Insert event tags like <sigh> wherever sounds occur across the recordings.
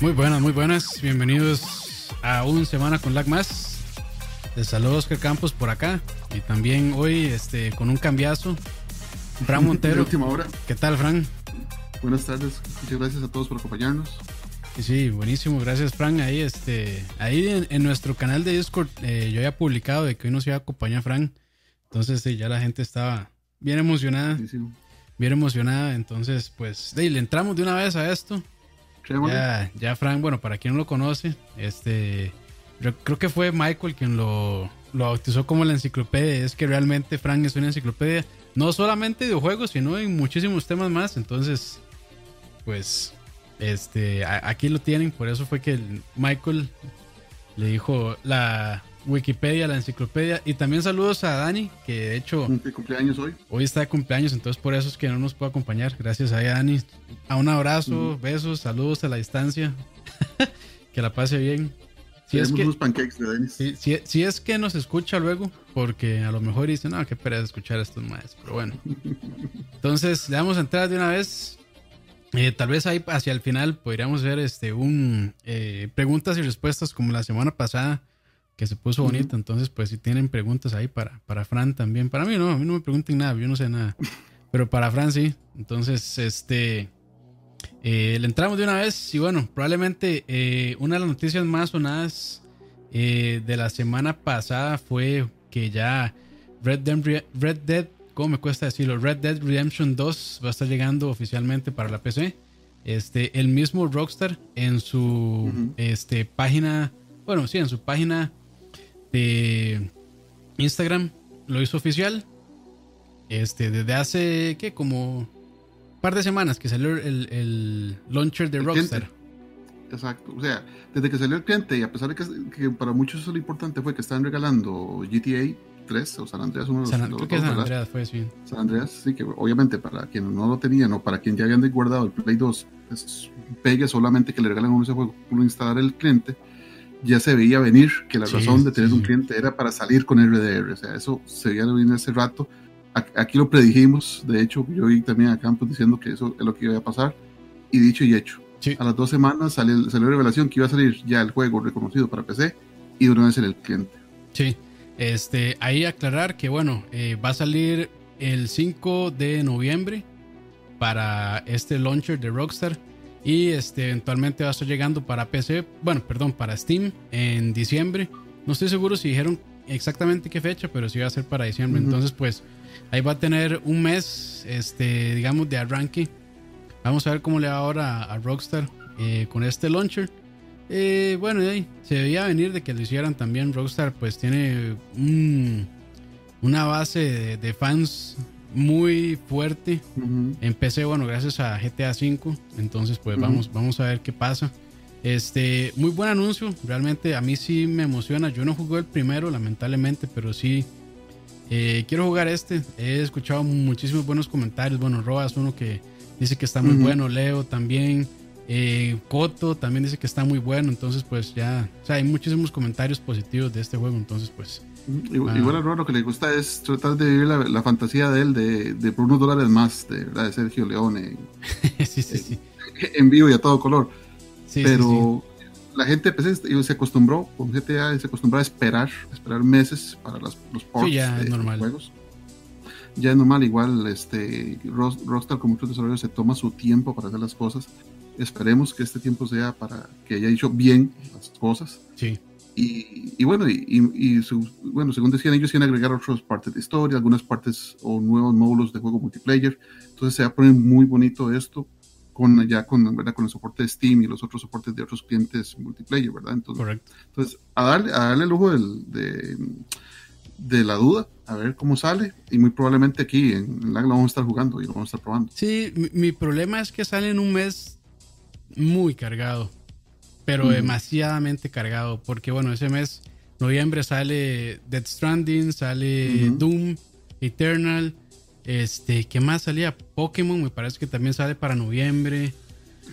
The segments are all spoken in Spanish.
Muy buenas, muy buenas. Bienvenidos a un Semana con Lag Más. Les saludo Oscar Campos por acá. Y también hoy este, con un cambiazo. Fran <laughs> Montero. última hora. ¿Qué tal, Fran? Buenas tardes. Muchas gracias a todos por acompañarnos. Sí, sí, buenísimo. Gracias, Fran. Ahí, este, ahí en, nuestro canal de Discord eh, yo había publicado de que hoy nos iba a acompañar Fran. Entonces, sí, ya la gente estaba bien emocionada. Bien emocionada. Entonces, pues, le entramos de una vez a esto. Ya, ya Frank, bueno, para quien no lo conoce, este, creo que fue Michael quien lo, lo bautizó como la enciclopedia. Es que realmente Frank es una enciclopedia, no solamente de videojuegos, sino en muchísimos temas más. Entonces, pues, este, aquí lo tienen. Por eso fue que Michael le dijo la Wikipedia, la enciclopedia. Y también saludos a Dani, que de hecho. cumpleaños hoy. Hoy está de cumpleaños, entonces por eso es que no nos puede acompañar. Gracias a Dani. A un abrazo, besos, saludos a la distancia. <laughs> que la pase bien. Si es que, unos pancakes de Denis. Si, es que nos escucha luego, porque a lo mejor dicen, no, qué pereza escuchar a estos maestros. Pero bueno. <laughs> Entonces, le vamos a entrar de una vez. Eh, tal vez ahí hacia el final podríamos ver este un eh, preguntas y respuestas como la semana pasada que se puso bonito. Entonces, pues si tienen preguntas ahí para, para Fran también. Para mí no, a mí no me pregunten nada, yo no sé nada. <laughs> Pero para Fran sí. Entonces, este... Eh, le entramos de una vez y bueno, probablemente eh, una de las noticias más sonadas eh, de la semana pasada fue que ya Red Dead, Red Dead, ¿cómo me cuesta decirlo? Red Dead Redemption 2 va a estar llegando oficialmente para la PC. Este, el mismo Rockstar en su este, página, bueno, sí, en su página Instagram lo hizo oficial. Este, desde hace, ¿qué? Como un par de semanas que salió el, launcher de Rockstar. Exacto. O sea, desde que salió el cliente, y a pesar de que, para muchos eso lo importante fue que estaban regalando GTA 3 o San Andreas, uno de los, creo que San Andreas fue, sí. San Andreas, sí, que obviamente para quien no lo tenían o para quien ya habían guardado el Play 2, es pegue solamente que le regalan uno ese juego, uno instalar el cliente ya se veía venir que la razón de tener un cliente era para salir con RDR. O sea, eso se veía venir hace rato. Aquí lo predijimos. De hecho, yo vi también a Campos diciendo que eso es lo que iba a pasar. Y dicho y hecho. A las dos semanas salió, salió revelación que iba a salir ya el juego reconocido para PC y de una vez el cliente. Sí. Este, ahí aclarar que, bueno, eh, va a salir el 5 de noviembre para este launcher de Rockstar. Y este, eventualmente va a estar llegando para PC, bueno, perdón, para Steam en diciembre. No estoy seguro si dijeron exactamente qué fecha, pero sí va a ser para diciembre. Entonces, pues ahí va a tener un mes, este, digamos, de arranque. Vamos a ver cómo le va ahora a Rockstar eh, con este launcher. Eh, bueno, ahí se debía venir de que lo hicieran también. Rockstar, pues tiene una base de fans muy fuerte. Empecé, bueno, gracias a GTA V. Entonces, pues vamos, vamos a ver qué pasa. Este, muy buen anuncio. Realmente a mí sí me emociona. Yo no jugué el primero, lamentablemente, pero sí eh, quiero jugar este. He escuchado muchísimos buenos comentarios. Bueno, Roas, uno que dice que está muy bueno. Leo también. Eh, Coto también dice que está muy bueno. Entonces, pues ya, o sea, hay muchísimos comentarios positivos de este juego. Entonces, pues Igual, a Roa lo que le gusta es tratar de vivir la, fantasía de él de, de, por unos dólares más, de, de Sergio Leone. <laughs> sí, sí, sí. En vivo y a todo color. Pero la gente pues, se acostumbró con GTA, se acostumbró a esperar, esperar meses para los ports ya de normal. juegos. Ya es normal, igual este Rockstar como muchos desarrolladores se toma su tiempo para hacer las cosas. Esperemos que este tiempo sea para que haya hecho bien las cosas. Sí. Y, bueno, y, bueno, según decían ellos, iban a agregar otras partes de historia, algunas partes o nuevos módulos de juego multiplayer. Entonces se va a poner muy bonito esto con ya con, ¿verdad? con el soporte de Steam y los otros soportes de otros clientes multiplayer, ¿verdad? Entonces, Correcto. entonces a darle, a darle el lujo de, de la duda, a ver cómo sale. Y muy probablemente aquí en, LAG lo vamos a estar jugando y lo vamos a estar probando. Sí, mi, mi problema es que sale en un mes muy cargado pero demasiadamente cargado, porque bueno, ese mes, noviembre, sale Dead Stranding, sale Doom, Eternal, este, ¿qué más salía? Pokémon, me parece que también sale para noviembre.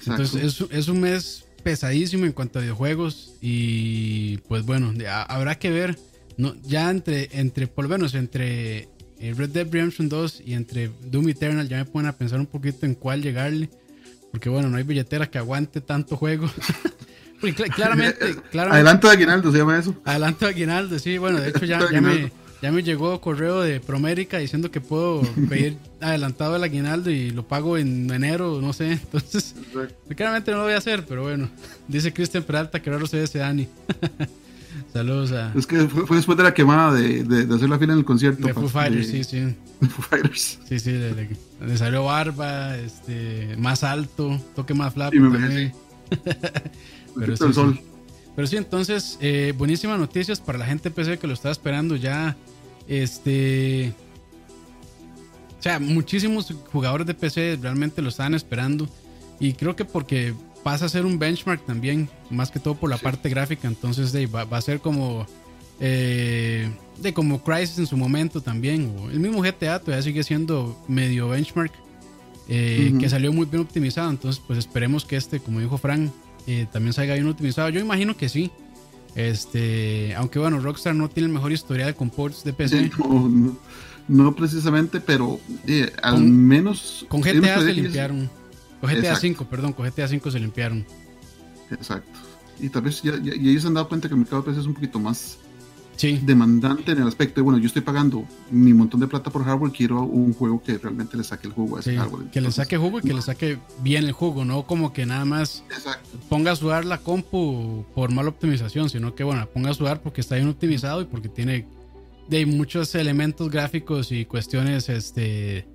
Entonces es, un mes pesadísimo en cuanto a videojuegos y pues bueno, habrá que ver, no, ya entre, entre, por lo menos entre eh, Red Dead Redemption 2 y entre Doom Eternal ya me ponen a pensar un poquito en cuál llegarle. Porque bueno, no hay billetera que aguante tanto juego. <laughs> claramente, <laughs> claramente. Adelanto de Aguinaldo se llama eso. Adelanto de Aguinaldo, sí. Bueno, de hecho ya, ya, me, llegó correo de Promérica diciendo que puedo <laughs> pedir adelantado el aguinaldo y lo pago en enero, no sé. Entonces, claramente no lo voy a hacer, pero bueno. Dice Cristian Peralta que raro se ve ese Dani. <laughs> Saludos a. Es que fue, después de la quemada de, de, hacer la fila en el concierto. De Foo Fighters, sí, sí. Foo Fighters. Sí, sí, le, salió barba, este, más alto, toque más flaco. Y me también. Pero sí, el sol. Pero sí, entonces, eh, buenísimas noticias para la gente PC que lo está esperando ya. Este. O sea, muchísimos jugadores de PC realmente lo estaban esperando. Y creo que porque pasa a ser un benchmark también, más que todo por la parte gráfica. Entonces, de, va, a ser como. Eh, de como Crisis en su momento también. O el mismo GTA todavía sigue siendo medio benchmark. Eh, que salió muy bien optimizado. Entonces, pues esperemos que este, como dijo Frank, eh, también salga bien optimizado. Yo imagino que sí. Este, aunque bueno, Rockstar no tiene el mejor historial con ports de PC. No, precisamente, pero eh, al menos. Con GTA se limpiaron. Con GTA 5, perdón, con GTA 5 se limpiaron. Exacto. Y tal vez ya, ellos se han dado cuenta que el mercado de PC es un poquito más demandante en el aspecto de, bueno, yo estoy pagando mi montón de plata por hardware, quiero un juego que realmente le saque el jugo a ese hardware. que le saque jugo y que le saque bien el jugo, no como que nada más ponga a sudar la compu por mala optimización, sino que, bueno, ponga a sudar porque está bien optimizado y porque tiene de muchos elementos gráficos y cuestiones este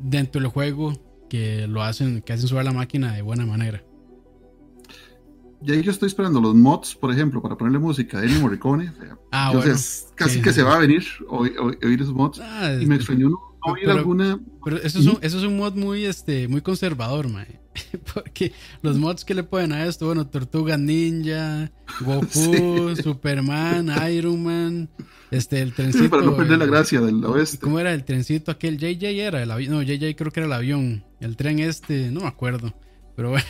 dentro del juego que lo hacen, que hacen sudar la máquina de buena manera. Y ahí yo estoy esperando los mods, por ejemplo, para ponerle música de Ennio Morricone. Ah, bueno. casi que se va a venir oír, oír esos mods. Ah, y me extrañó no, oír alguna. Pero eso es, un, eso es un mod muy, este, muy conservador, mae. <laughs> Porque los mods que le ponen a esto, bueno, Tortuga Ninja, Goku, <laughs> Superman, Iron Man, este, el trencito. Sí, para no perder la gracia del oeste. ¿Cómo era el trencito aquel? JJ era el avión. No, JJ creo que era el avión. El tren este, no me acuerdo. Pero bueno.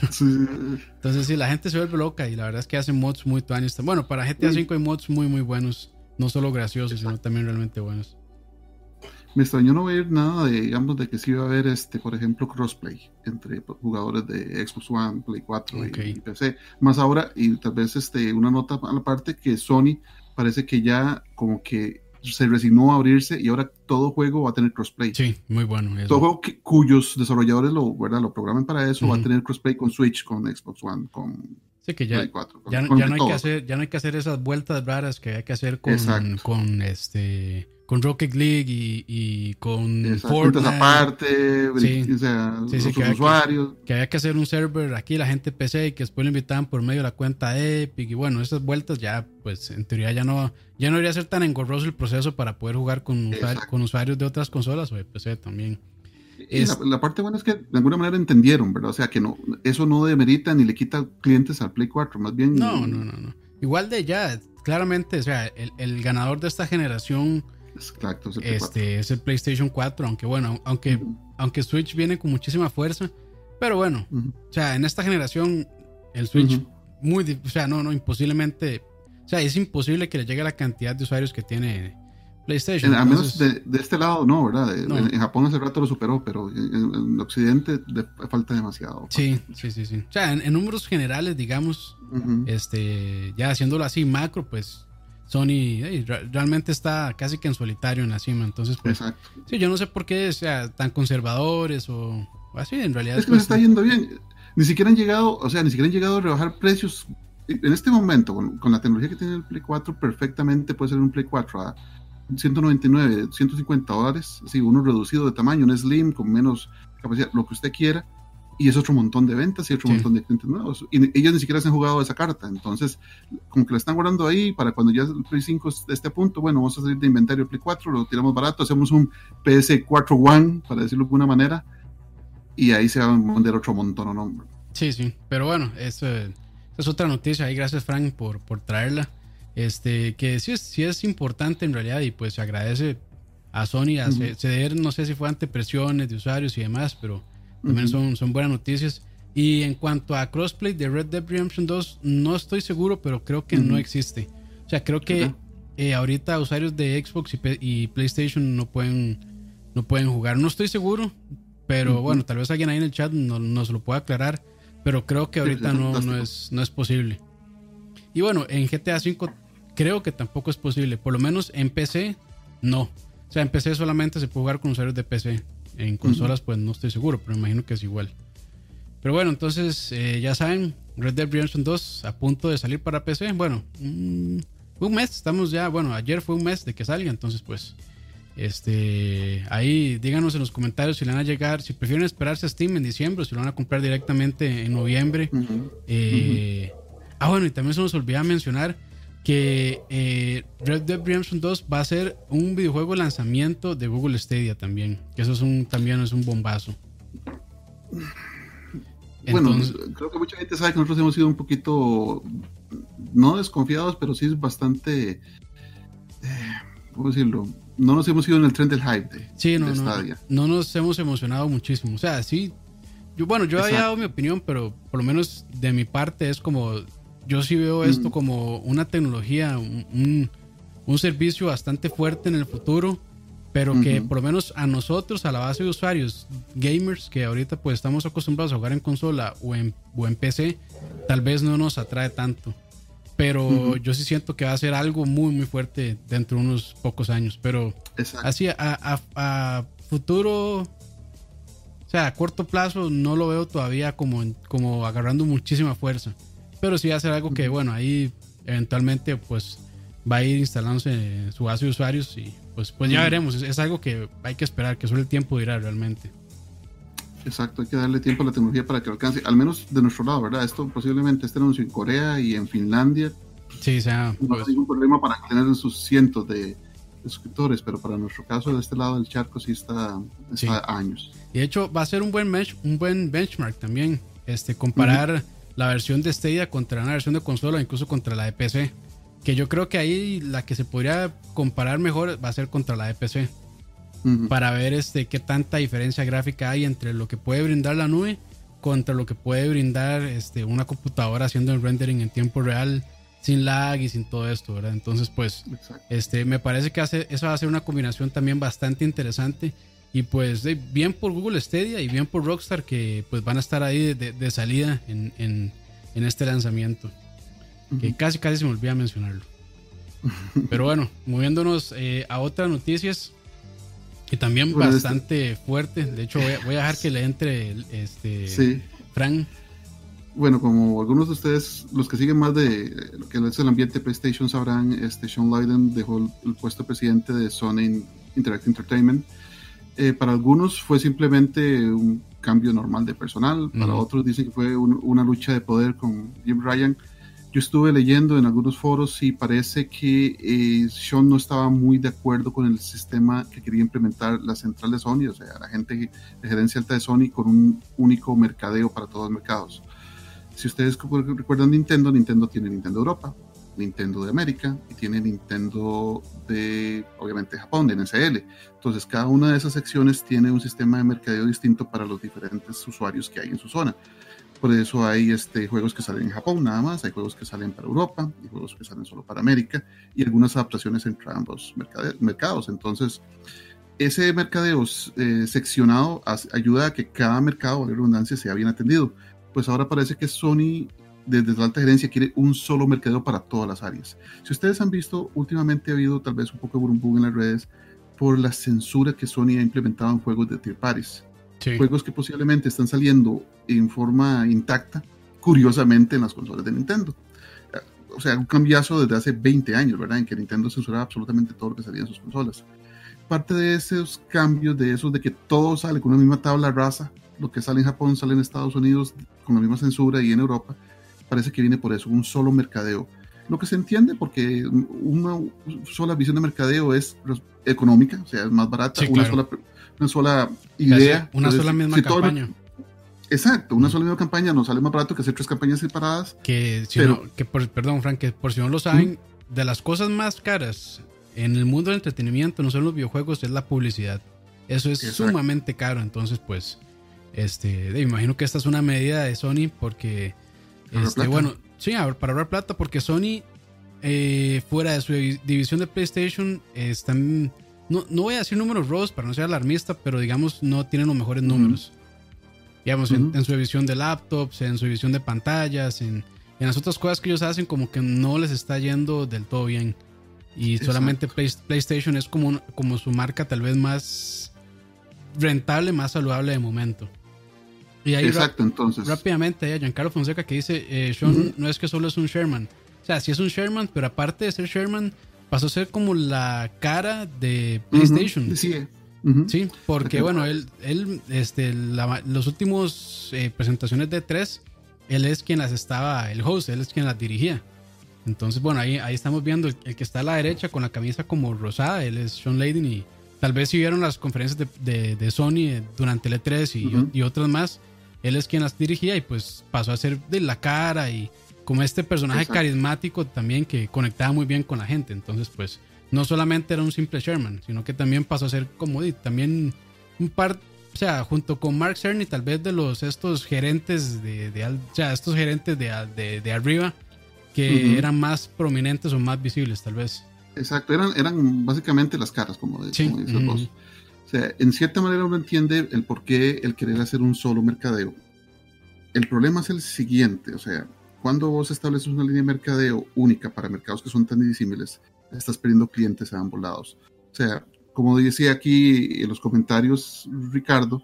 Entonces sí, la gente se vuelve loca y la verdad es que hacen mods muy tuanis. Bueno, para GTA V hay mods muy, muy buenos. No solo graciosos, sino también realmente buenos. Me extrañó no ver nada de, digamos, de que sí iba a haber, este, por ejemplo, crossplay entre jugadores de Xbox One, Play 4 y, PC. Más ahora, y tal vez este, una nota a la parte que Sony parece que ya como que se resignó a abrirse y ahora todo juego va a tener crossplay. Sí, muy bueno. Todo juego cuyos desarrolladores lo, ¿verdad? lo programen para eso va a tener crossplay con Switch, con Xbox One, con sí, que ya, 4. ya, no hay que hacer, ya no hay que hacer esas vueltas raras que hay que hacer con, con este con Rocket League y, y con Fortnite. aparte, sí. o sea, sí, que usuarios. que había que hacer un server aquí, la gente PC, y que después lo invitaban por medio de la cuenta Epic. Y bueno, esas vueltas ya, pues en teoría ya no, ya no debería ser tan engorroso el proceso para poder jugar con, con usuarios de otras consolas o de PC también. la, parte buena es que de alguna manera entendieron, ¿verdad? O sea, que no, eso no demerita ni le quita clientes al Play 4, más bien. No, no, no, no. Igual de ya, claramente, o sea, el, el ganador de esta generación Exacto, es el, este, es el PlayStation 4, aunque bueno, aunque, aunque Switch viene con muchísima fuerza, pero bueno, o sea, en esta generación el Switch muy, o sea, no, no, imposiblemente, o sea, es imposible que le llegue la cantidad de usuarios que tiene PlayStation. a menos de, este lado, no, ¿verdad? En, Japón hace rato lo superó, pero en, Occidente falta demasiado. Sí, sí, sí, sí. O sea, en, números generales, digamos, este, ya haciéndolo así macro, pues Sony realmente está casi que en solitario en la cima. Entonces, pues, sí, yo no sé por qué sea tan conservadores o, así, en realidad. Es que les está yendo bien. Ni siquiera han llegado, o sea, ni siquiera han llegado a rebajar precios. En este momento, con, la tecnología que tiene el Play 4, perfectamente puede ser un Play 4 a 199, 150 dólares. Así, uno reducido de tamaño, un Slim con menos capacidad, lo que usted quiera y es otro montón de ventas y otro montón de clientes nuevos. Y ellos ni siquiera se han jugado esa carta. Entonces, como que la están guardando ahí para cuando ya el Play 5 esté a punto, bueno, vamos a salir de inventario Play 4, lo tiramos barato, hacemos un PS4 One, para decirlo de alguna manera, y ahí se va a vender otro montón, ¿no? Sí, sí, pero bueno, eso, es otra noticia. Y gracias, Frank, por, por traerla. Este, que sí es, sí es importante en realidad y pues se agradece a Sony a ceder, no sé si fue ante presiones de usuarios y demás, pero también son, son buenas noticias. Y en cuanto a crossplay de Red Dead Redemption 2, no estoy seguro, pero creo que no existe. O sea, creo que eh, ahorita usuarios de Xbox y, PlayStation no pueden, no pueden jugar. No estoy seguro, pero bueno, tal vez alguien ahí en el chat nos, lo pueda aclarar. Pero creo que ahorita no, no, es, no es posible. Y bueno, en GTA V creo que tampoco es posible. Por lo menos en PC, no. O sea, en PC solamente se puede jugar con usuarios de PC. En consolas, pues no estoy seguro, pero me imagino que es igual. Pero bueno, entonces eh, ya saben, Red Dead Redemption 2 a punto de salir para PC. Bueno, mm, un mes, estamos ya, bueno, ayer fue un mes de que salga, entonces pues este, ahí díganos en los comentarios si le van a llegar, si prefieren esperarse a Steam en diciembre si lo van a comprar directamente en noviembre. Eh, ah, bueno, y también se nos olvida mencionar que eh, Red Dead Redemption 2 va a ser un videojuego de lanzamiento de Google Stadia también, que eso es un, también es un bombazo. Bueno, creo que mucha gente sabe que nosotros hemos sido un poquito, no desconfiados, pero sí es bastante, eh, ¿cómo decirlo? no nos hemos ido en el tren del hype de, sí, no, no, nos hemos emocionado muchísimo. O sea, sí, yo, bueno, yo había dado mi opinión, pero por lo menos de mi parte es como, yo sí veo esto mm. como una tecnología, un, servicio bastante fuerte en el futuro, pero que por lo menos a nosotros, a la base de usuarios, gamers, que ahorita pues estamos acostumbrados a jugar en consola o en, o en PC, tal vez no nos atrae tanto. Pero yo sí siento que va a ser algo muy, muy fuerte dentro de unos pocos años. Pero así a, futuro, o sea, a corto plazo no lo veo todavía como, como agarrando muchísima fuerza. Pero sí va a ser algo que, bueno, ahí eventualmente pues va a ir instalándose en su base de usuarios y pues, pues ya veremos. Es, es, algo que hay que esperar, que solo el tiempo dirá realmente. Exacto, hay que darle tiempo a la tecnología para que alcance, al menos de nuestro lado, ¿verdad? Esto posiblemente este anuncio en Corea y en Finlandia. Sí, sea. No hay pues. ningún problema para tener sus cientos de, suscriptores, pero para nuestro caso de este lado del charco sí está, años. Y de hecho va a ser un buen, un buen benchmark también, este, comparar la versión de Stadia contra una versión de consola, incluso contra la de PC. Que yo creo que ahí la que se podría comparar mejor va a ser contra la de PC para ver este, qué tanta diferencia gráfica hay entre lo que puede brindar la nube contra lo que puede brindar este, una computadora haciendo el rendering en tiempo real sin lag y sin todo esto, ¿verdad? Entonces, pues, este, me parece que hace, eso va a ser una combinación también bastante interesante y pues bien por Google Stadia y bien por Rockstar que pues van a estar ahí de, salida en, en, este lanzamiento. Que casi casi se me olvida mencionarlo. Pero bueno, moviéndonos eh, a otras noticias. Que también bastante fuerte. De hecho, voy a, dejar que le entre este sí. Frank. Bueno, como algunos de ustedes, los que siguen más de lo que es el ambiente PlayStation sabrán, este Sean Lydon dejó el, puesto de presidente de Sony Interactive Entertainment. Eh, para algunos fue simplemente un cambio normal de personal, para otros dicen que fue una lucha de poder con Jim Ryan. Yo estuve leyendo en algunos foros y parece que eh, Sean no estaba muy de acuerdo con el sistema que quería implementar la central de Sony, o sea, la gente de gerencia alta de Sony con un único mercadeo para todos los mercados. Si ustedes recuerdan Nintendo, Nintendo tiene Nintendo Europa, Nintendo de América y tiene Nintendo de, obviamente, Japón, de NSL. Entonces, cada una de esas secciones tiene un sistema de mercadeo distinto para los diferentes usuarios que hay en su zona. Por eso hay este, juegos que salen en Japón nada más, hay juegos que salen para Europa, y juegos que salen solo para América y algunas adaptaciones entre ambos mercados. Entonces, ese mercadeo eh, seccionado ayuda a que cada mercado, de redundancia, sea bien atendido. Pues ahora parece que Sony, desde la alta gerencia, quiere un solo mercadeo para todas las áreas. Si ustedes han visto, últimamente ha habido tal vez un poco de burbuja en las redes por la censura que Sony ha implementado en juegos de tier parties. Juegos que posiblemente están saliendo en forma intacta, curiosamente, en las consolas de Nintendo. O sea, un cambiazo desde hace 20 años, ¿verdad? En que Nintendo censuraba absolutamente todo lo que salía en sus consolas. Parte de esos cambios, de esos de que todo sale con una misma tabla rasa, lo que sale en Japón sale en Estados Unidos con la misma censura y en Europa, parece que viene por eso, un solo mercadeo. Lo que se entiende porque una sola visión de mercadeo es económica, o sea, es más barata, una sola una sola idea. Una sola misma campaña. exacto, una sola misma campaña nos sale más barato que hacer tres campañas separadas. Que, si no, que por, perdón, Frank, que por si no lo saben, de las cosas más caras en el mundo del entretenimiento, no solo los videojuegos, es la publicidad. Eso es sumamente caro, entonces pues, este, me imagino que esta es una medida de Sony porque, este, bueno, sí, para ahorrar plata, porque Sony, eh, fuera de su división de PlayStation, están no, no voy a decir números rojos para no ser alarmista, pero digamos no tienen los mejores números. Digamos, en, su edición de laptops, en su edición de pantallas, en, en las otras cosas que ellos hacen como que no les está yendo del todo bien. Y solamente PlayStation es como, como su marca tal vez más rentable, más saludable de momento. Y ahí Exacto, entonces. Rápidamente, a Giancarlo Fonseca que dice, eh, Sean no es que solo es un Sherman. O sea, sí es un Sherman, pero aparte de ser Sherman, pasó a ser como la cara de PlayStation. Sí, Sí, porque bueno, él, él este, los últimos eh, presentaciones de 3, él es quien las estaba, el host, él es quien las dirigía. Entonces, bueno, ahí, ahí estamos viendo el, que está a la derecha con la camisa como rosada, él es Sean Layden y tal vez si vieron las conferencias de, de, Sony eh, durante el E3 y, y, otras más, él es quien las dirigía y pues pasó a ser de la cara y como este personaje carismático también que conectaba muy bien con la gente. Entonces, pues no solamente era un simple Sherman, sino que también pasó a ser como también un par, o sea, junto con Mark Cerny, tal vez de los estos gerentes de, de o sea, estos gerentes de, de, arriba que eran más prominentes o más visibles, tal vez. Exacto, eran, eran básicamente las caras, como, de, sí. O sea, en cierta manera uno entiende el por qué el querer hacer un solo mercadeo. El problema es el siguiente, o sea, cuando vos estableces una línea de mercadeo única para mercados que son tan disímiles, estás perdiendo clientes a ambos lados. O sea, como decía aquí en los comentarios Ricardo,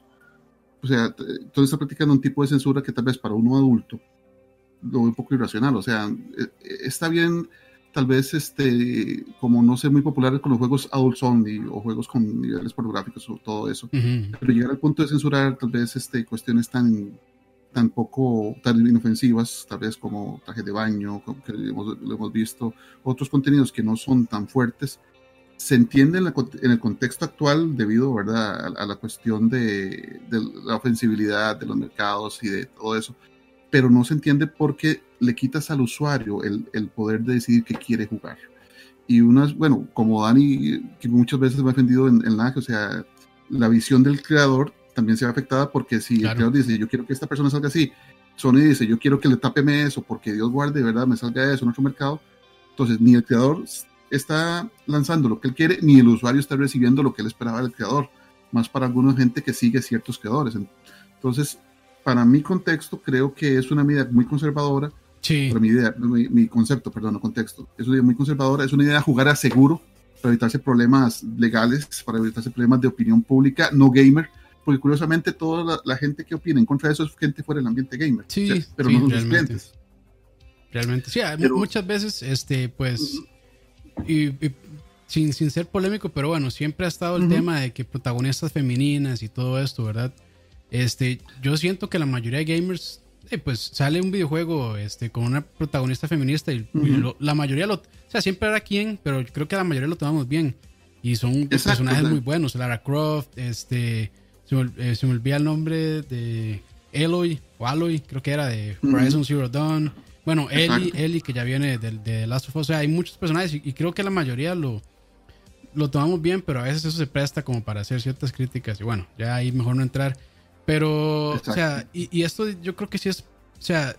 o sea, entonces está practicando un tipo de censura que tal vez para uno adulto lo ve un poco irracional. O sea, e, e, está bien, tal vez, este, como no sé, muy populares con los juegos adult only o juegos con niveles pornográficos o todo eso, pero llegar al punto de censurar tal vez este, cuestiones tan tan poco, tan inofensivas, tal vez como traje de baño, como que hemos, lo hemos visto, otros contenidos que no son tan fuertes, se entiende en, en el contexto actual debido ¿verdad? A, la cuestión de, de, la ofensibilidad de los mercados y de todo eso, pero no se entiende porque le quitas al usuario el, el poder de decidir qué quiere jugar. Y unas, bueno, como Dani, que muchas veces me ha defendido en, en la, o sea, la visión del creador también se ve afectada porque si el creador dice, yo quiero que esta persona salga así, Sony dice, yo quiero que le tapeme eso porque Dios guarde, ¿verdad? Me salga eso en otro mercado. Entonces, ni el creador está lanzando lo que él quiere, ni el usuario está recibiendo lo que él esperaba del creador, más para alguna gente que sigue ciertos creadores. Entonces, para mi contexto, creo que es una medida muy conservadora. Sí. Para mi idea, mi, concepto, perdón, no contexto. Es una idea muy conservadora, es una idea de jugar a seguro para evitarse problemas legales, para evitarse problemas de opinión pública, no gamer porque curiosamente toda la, gente que opina en contra de eso es gente fuera del ambiente gamer. Sí, pero no son sus clientes. Realmente, sí, muchas veces, este, pues, y, sin, sin, ser polémico, pero bueno, siempre ha estado el tema de que protagonistas femeninas y todo esto, ¿verdad? Este, yo siento que la mayoría de gamers, eh, pues sale un videojuego este, con una protagonista feminista y, la mayoría lo, o sea, siempre era quien, pero creo que la mayoría lo tomamos bien. Y son personajes muy buenos, Lara Croft, este, se me, eh, se me, olvida el nombre de Eloy o Aloy, creo que era de Horizon Zero Dawn. Bueno, Ellie, Ellie, que ya viene de, de, Last of Us. O sea, hay muchos personajes y, creo que la mayoría lo, lo tomamos bien, pero a veces eso se presta como para hacer ciertas críticas. Y bueno, ya ahí mejor no entrar. Pero, o sea, y, y, esto yo creo que sí es, o sea,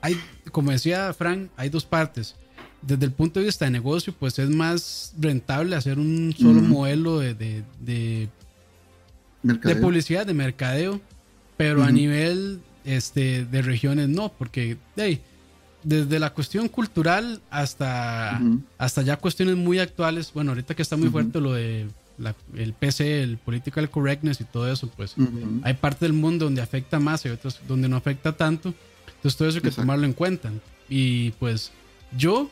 hay, como decía Frank, hay dos partes. Desde el punto de vista de negocio, pues es más rentable hacer un solo modelo de, de, de publicidad, de mercadeo, pero a nivel este, de regiones no, porque desde la cuestión cultural hasta, hasta ya cuestiones muy actuales, bueno, ahorita que está muy fuerte lo de el PC, el political correctness y todo eso, pues hay parte del mundo donde afecta más y otros donde no afecta tanto, entonces todo eso hay que tomarlo en cuenta. Y pues yo,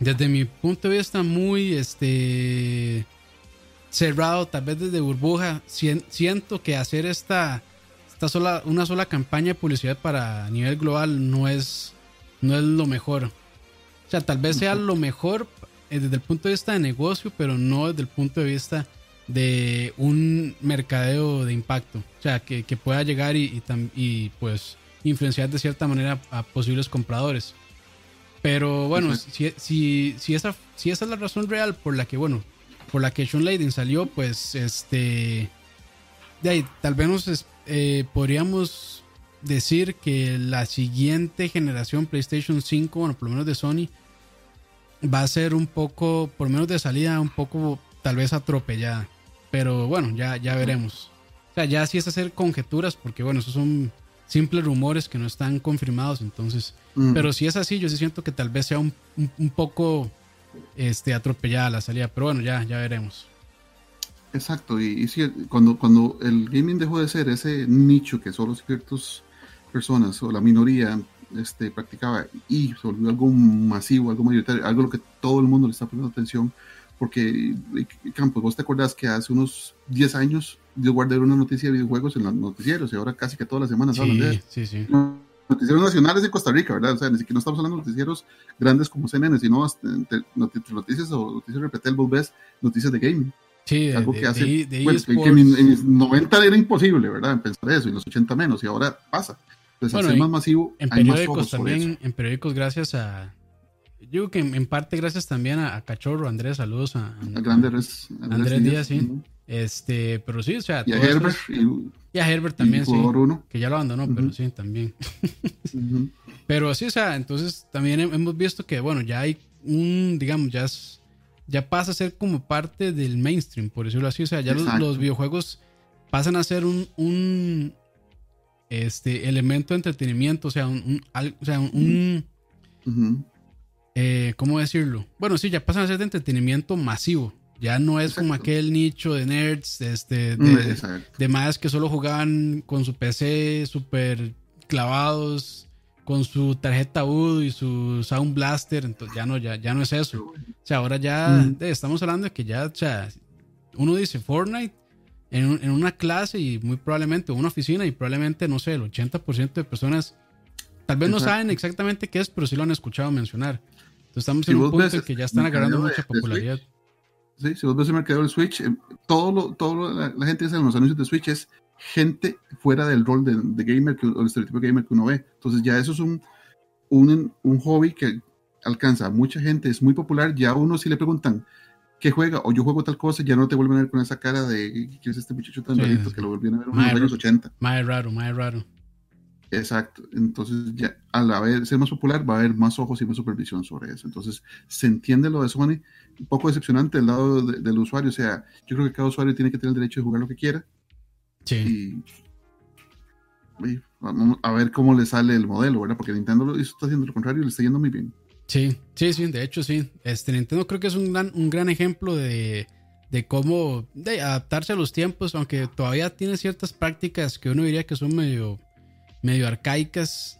desde mi punto de vista muy, este cerrado, tal vez desde burbuja. Siento que hacer esta, esta sola, una sola campaña de publicidad para nivel global no es, no es lo mejor. O sea, tal vez sea lo mejor desde el punto de vista de negocio, pero no desde el punto de vista de un mercadeo de impacto. O sea, que, pueda llegar y, y, pues influenciar de cierta manera a posibles compradores. Pero bueno, si, si, si, esa, si esa es la razón real por la que, bueno, por la que Sean Layden salió, pues este. De ahí, tal vez eh, podríamos decir que la siguiente generación PlayStation 5, bueno, por lo menos de Sony, va a ser un poco, por menos de salida, un poco tal vez atropellada. Pero bueno, ya, ya veremos. O sea, ya sí es hacer conjeturas, porque bueno, eso son simples rumores que no están confirmados. Entonces, pero si es así, yo sí siento que tal vez sea un, un, poco este, atropellada la salida. Pero bueno, ya, ya veremos. Exacto, y, y cuando, cuando el gaming dejó de ser ese nicho que solo ciertas personas o la minoría este, practicaba y se volvió algo masivo, algo mayoritario, algo a lo que todo el mundo le está poniendo atención, porque, Campos, vos te acordás que hace unos 10 años yo guardé una noticia de videojuegos en los noticieros y ahora casi que todas las semanas sí, hablan de. Sí, sí. Noticieros nacionales de Costa Rica, ¿verdad? O sea, ni siquiera no estamos hablando de noticieros grandes como CNN, sino noticias o noticias repetel, vos ves noticias de gaming. Sí, algo de, que hace, de, de pues, que en, los 90 era imposible, ¿verdad? En pensar eso, y en los 80 menos, y ahora pasa. Entonces, bueno, ser más masivo, en periódicos también, en periódicos gracias a, yo digo que en, parte gracias también a, Cachorro, Andrés, saludos a, a, Andrés, Andrés, Díaz, sí. Este, pero sí, o sea, y a Herbert, y, a Herbert también, sí, que ya lo abandonó, pero sí, también. Pero sí, o sea, entonces también hemos visto que, bueno, ya hay un, digamos, ya ya pasa a ser como parte del mainstream, por decirlo así, o sea, ya los, videojuegos pasan a ser un, un este elemento de entretenimiento, o sea, un, o sea, un, eh, ¿cómo decirlo? Bueno, sí, ya pasan a ser de entretenimiento masivo. Ya no es como aquel nicho de nerds, este, de, de más que solo jugaban con su PC súper clavados, con su tarjeta UD y su Sound Blaster. Entonces ya no, ya, ya no es eso. O sea, ahora ya estamos hablando de que ya, o sea, uno dice Fortnite en, en una clase y muy probablemente una oficina y probablemente, no sé, el 80% de personas tal vez no saben exactamente qué es, pero sí lo han escuchado mencionar. Entonces estamos en un punto en que ya están agarrando mucha popularidad. Sí, si vos ves el mercado del Switch, eh, todo, lo, todo la, gente dice en los anuncios de Switch es gente fuera del rol de, gamer o el estereotipo gamer que uno ve. Entonces ya eso es un, un, un, hobby que alcanza a mucha gente, es muy popular. Ya uno si le preguntan qué juega o yo juego tal cosa, ya no te vuelven a ver con esa cara de ¿qué es este muchacho tan sí, que lo volvieron a ver en los años 80. Más raro, más raro. Exacto. Entonces, ya al haber, ser más popular, va a haber más ojos y más supervisión sobre eso. Entonces, se entiende lo de Sony. Un poco decepcionante del lado del usuario. O sea, yo creo que cada usuario tiene que tener el derecho de jugar lo que quiera. Sí. Y, vamos a ver cómo le sale el modelo, ¿verdad? Porque Nintendo está haciendo lo contrario y le está yendo muy bien. Sí, sí, sí, de hecho sí. Este Nintendo creo que es un gran, un gran ejemplo de, de cómo de adaptarse a los tiempos, aunque todavía tiene ciertas prácticas que uno diría que son medio medio arcaicas.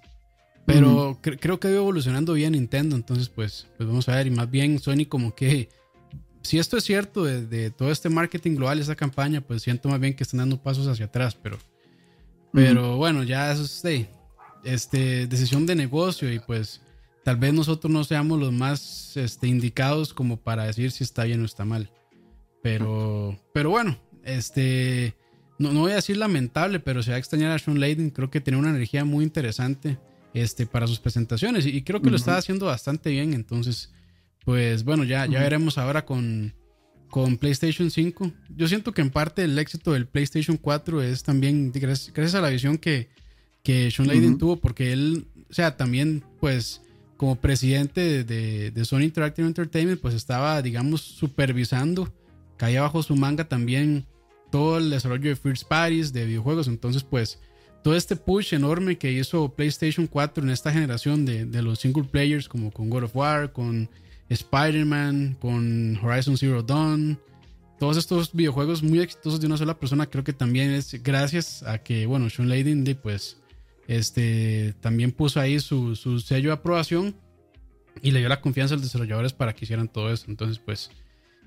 Pero creo que ha ido evolucionando bien Nintendo. Entonces, pues, pues vamos a ver. Y más bien Sony como que... Si esto es cierto de, todo este marketing global, esta campaña, pues siento más bien que están dando pasos hacia atrás. Pero, pero bueno, ya es de, este, decisión de negocio y pues tal vez nosotros no seamos los más este, indicados como para decir si está bien o está mal. Pero, pero bueno, este no, no voy a decir lamentable, pero se va a extrañar a Sean Layden. Creo que tiene una energía muy interesante este, para sus presentaciones y, creo que lo está haciendo bastante bien. Entonces, pues bueno, ya, ya veremos ahora con, con PlayStation 5. Yo siento que en parte el éxito del PlayStation 4 es también gracias, a la visión que, que Sean Layden tuvo, porque él, o sea, también, pues, como presidente de, Sony Interactive Entertainment, pues estaba, digamos, supervisando, caía bajo su manga también todo el desarrollo de first parties, de videojuegos. Entonces, pues, todo este push enorme que hizo PlayStation 4 en esta generación de, de los single players, como con God of War, con Spider-Man, con Horizon Zero Dawn, todos estos videojuegos muy exitosos de una sola persona, creo que también es gracias a que, bueno, Sean Layden, pues, este, también puso ahí su, su sello de aprobación y le dio la confianza a los desarrolladores para que hicieran todo eso. Entonces, pues,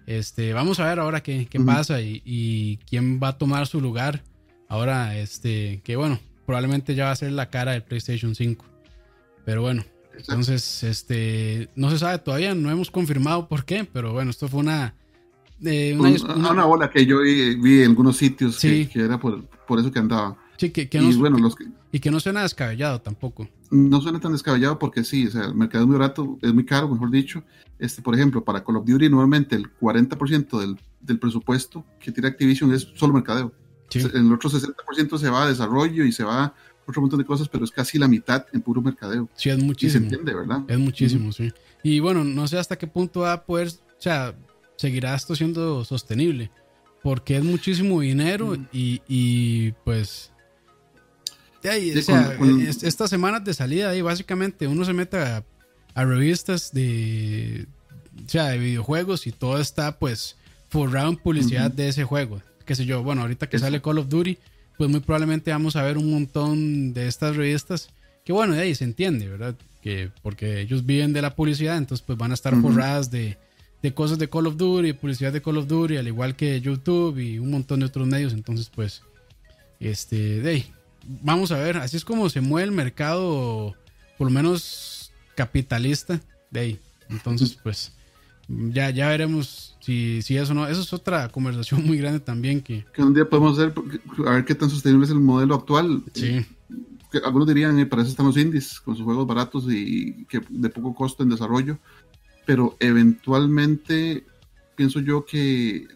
este, vamos a ver ahora qué, qué pasa y, quién va a tomar su lugar. Ahora, este, que bueno, probablemente ya va a ser la cara del PlayStation 5. Pero bueno, entonces, este, no se sabe todavía, no hemos confirmado por qué, pero bueno, esto fue una... Eh, una, una, ola que yo vi, en algunos sitios que, era por, por eso que andaba. Sí, que, y, bueno, los y que no suena descabellado tampoco. No suena tan descabellado porque sí, o sea, el mercado es muy barato, es muy caro, mejor dicho. Este, por ejemplo, para Call of Duty, nuevamente el 40% del, del presupuesto que tiene Activision es solo mercadeo. El otro 60% se va a desarrollo y se va a otro montón de cosas, pero es casi la mitad en puro mercadeo. Sí, es muchísimo. Y se entiende, ¿verdad? Es muchísimo, sí. Y bueno, no sé hasta qué punto va a poder, o sea, seguirá esto siendo sostenible. Porque es muchísimo dinero y, y pues estas semanas de salida ahí, básicamente uno se mete a, revistas de, o sea, de videojuegos y todo está pues forrado en publicidad de ese juego. Qué sé yo, bueno, ahorita que sale Call of Duty, pues muy probablemente vamos a ver un montón de estas revistas que bueno, de ahí se entiende, ¿verdad? Que porque ellos viven de la publicidad, entonces pues van a estar forradas de, de cosas de Call of Duty, publicidad de Call of Duty, al igual que YouTube y un montón de otros medios. Entonces, pues, este, de ahí, vamos a ver, así es como se mueve el mercado, por lo menos capitalista, de ahí. Entonces, pues, ya, ya veremos si, si eso no. Eso es otra conversación muy grande también que... Que un día podemos hacer, a ver qué tan sostenible es el modelo actual. Sí. algunos dirían, eh, para eso están los indies, con sus juegos baratos y que de poco costo en desarrollo pero eventualmente pienso yo que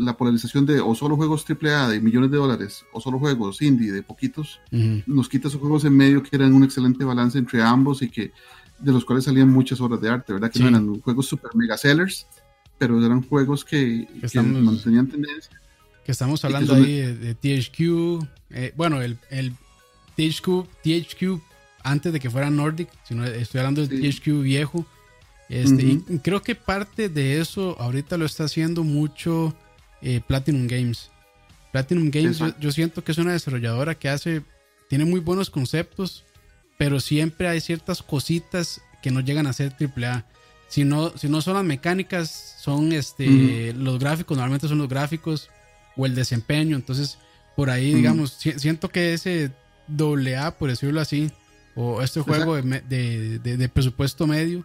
la, polarización de o solo juegos AAA de millones de dólares o solo juegos indie de poquitos nos quita esos juegos en medio que eran un excelente balance entre ambos y que de los cuales salían muchas obras de arte, ¿verdad? Que no eran juegos super mega sellers, pero eran juegos que, mantenían tendencia. Que estamos hablando ahí de, THQ, eh, bueno, el, el THQ, THQ antes de que fuera Nordic, sino estoy hablando del THQ viejo este, y creo que parte de eso ahorita lo está haciendo mucho eh, Platinum Games. Platinum Games yo, siento que es una desarrolladora que hace, tiene muy buenos conceptos, pero siempre hay ciertas cositas que no llegan a ser AAA. Si no, si no son las mecánicas, son este, los gráficos, normalmente son los gráficos o el desempeño. Entonces, por ahí, digamos, siento que ese doble A, por decirlo así, o este juego de presupuesto medio,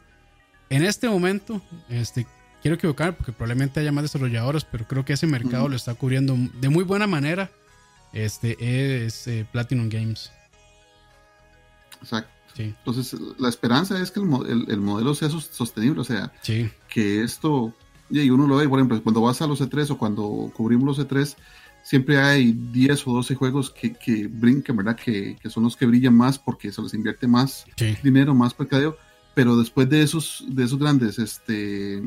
en este momento, este, quiero equivocarme porque probablemente haya más desarrolladores, pero creo que ese mercado lo está cubriendo de muy buena manera. Este es eh, Platinum Games. Exacto. Entonces, la esperanza es que el, el, modelo sea sostenible, o sea, que esto, y uno lo ve, por ejemplo, cuando vas a los E3 o cuando cubrimos los E3, siempre hay 10 o 12 juegos que, que brincan, ¿verdad? Que, que, son los que brillan más porque se les invierte más dinero, más mercadeo pero después de esos, de esos grandes, este,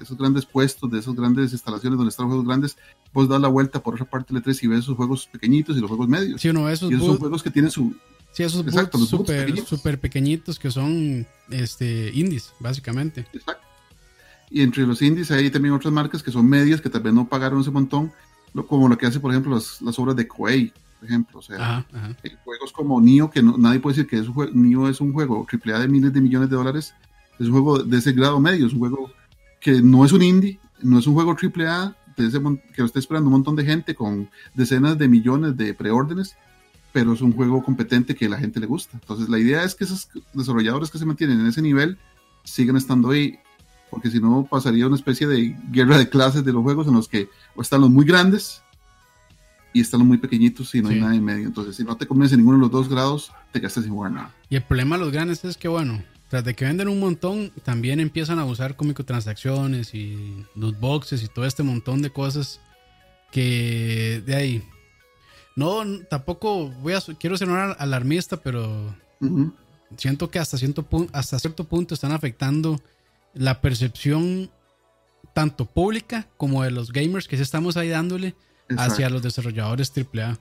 esos grandes puestos, de esas grandes instalaciones donde están los juegos grandes, vos das la vuelta por esa parte del E3 y ves esos juegos pequeñitos y los juegos medios. Sí, uno, esos, y esos son juegos que tienen su... Sí, esos exacto, super, super pequeñitos que son este, indies, básicamente. Exacto. Y entre los indies hay también otras marcas que son medias, que tal vez no pagaron ese montón, como lo que hace, por ejemplo, las, las obras de Koei, por ejemplo. O sea, eh, juegos como Nio, que nadie puede decir que es un Nio es un juego AAA de miles de millones de dólares, es un juego de ese grado medio, es un juego que no es un indie, no es un juego AAA de ese, que lo está esperando un montón de gente con decenas de millones de preórdenes, pero es un juego competente que a la gente le gusta. Entonces, la idea es que esos desarrolladores que se mantienen en ese nivel sigan estando ahí, porque si no pasaría una especie de guerra de clases de los juegos en los que están los muy grandes y están muy pequeñitos y no hay nada en medio. Entonces, si no te convence ninguno de los dos grados, te gastas sin jugar nada. Y el problema de los grandes es que, bueno, tras de que venden un montón, también empiezan a usar con microtransacciones y los boxes y todo este montón de cosas que de ahí. No, tampoco voy a, quiero ser un alarmista, pero siento que hasta cierto, hasta cierto punto están afectando la percepción tanto pública como de los gamers que sí estamos ahí dándole hacia los desarrolladores AAA.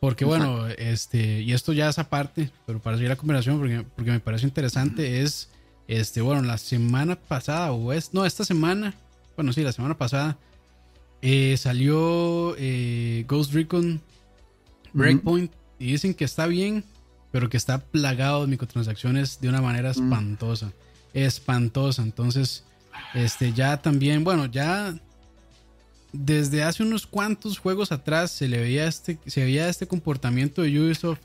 Porque bueno, este, y esto ya es aparte, pero para seguir la conversación, porque, porque me parece interesante, es, este, bueno, la semana pasada, o es, no, esta semana, bueno, sí, la semana pasada, eh, salió eh, Ghost Recon Breakpoint y dicen que está bien, pero que está plagado de microtransacciones de una manera espantosa, espantosa. Entonces, este, ya también, bueno, ya desde hace unos cuantos juegos atrás se le veía este, se veía este comportamiento de Ubisoft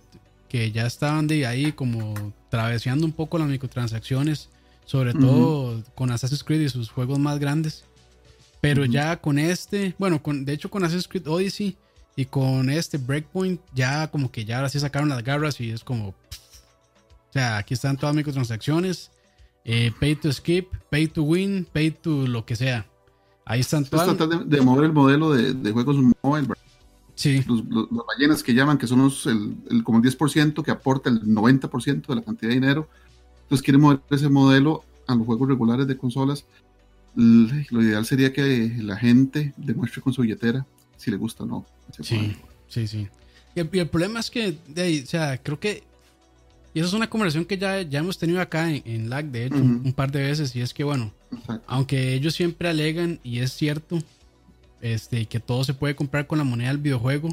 que ya estaban de ahí como traveseando un poco las microtransacciones, sobre todo con Assassin's Creed y sus juegos más grandes. Pero ya con este, bueno, con, de hecho con Assassin's Creed Odyssey y con este Breakpoint, ya como que ya ahora sí sacaron las garras y es como... o sea, aquí están todas las microtransacciones. Eh, pay to skip, pay to win, pay to lo que sea. Ahí están todas. tratar de, mover el modelo de, juegos móvil, Sí. Los, ballenas que llaman, que son los, el, como el 10% que aporta el 90% de la cantidad de dinero. Entonces quieren mover ese modelo a los juegos regulares de consolas. Lo ideal sería que la gente demuestre con su billetera si le gusta o no. Sí, sí, sí. Y el, problema es que, de o sea, creo que. Y esa es una conversación que ya, ya hemos tenido acá en, en LAC, de hecho, un, par de veces. Y es que, bueno, aunque ellos siempre alegan, y es cierto, este, que todo se puede comprar con la moneda del videojuego,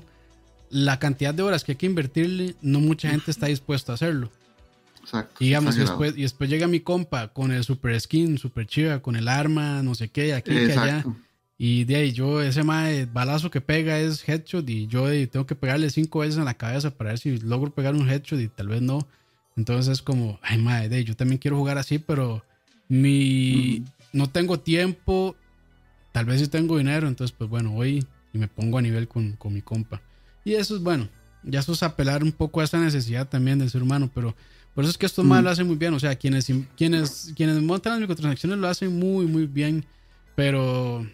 la cantidad de horas que hay que invertirle, no mucha gente está dispuesta a hacerlo. Exacto. Y digamos, después, y después llega mi compa con el super skin, super chiva, con el arma, no sé qué, aquí, que allá. Y de ahí yo, ese balazo que pega es headshot y yo tengo que pegarle cinco veces en la cabeza para ver si logro pegar un headshot y tal vez no. Entonces es como, ay madre, yo también quiero jugar así, pero mi no tengo tiempo, tal vez si tengo dinero, entonces pues bueno, voy y me pongo a nivel con, con mi compa. Y eso es bueno, ya eso es apelar un poco a esa necesidad también del ser humano, pero por eso es que esto más lo hacen muy bien, o sea, quienes, quienes, quienes montan las microtransacciones lo hacen muy, muy bien, pero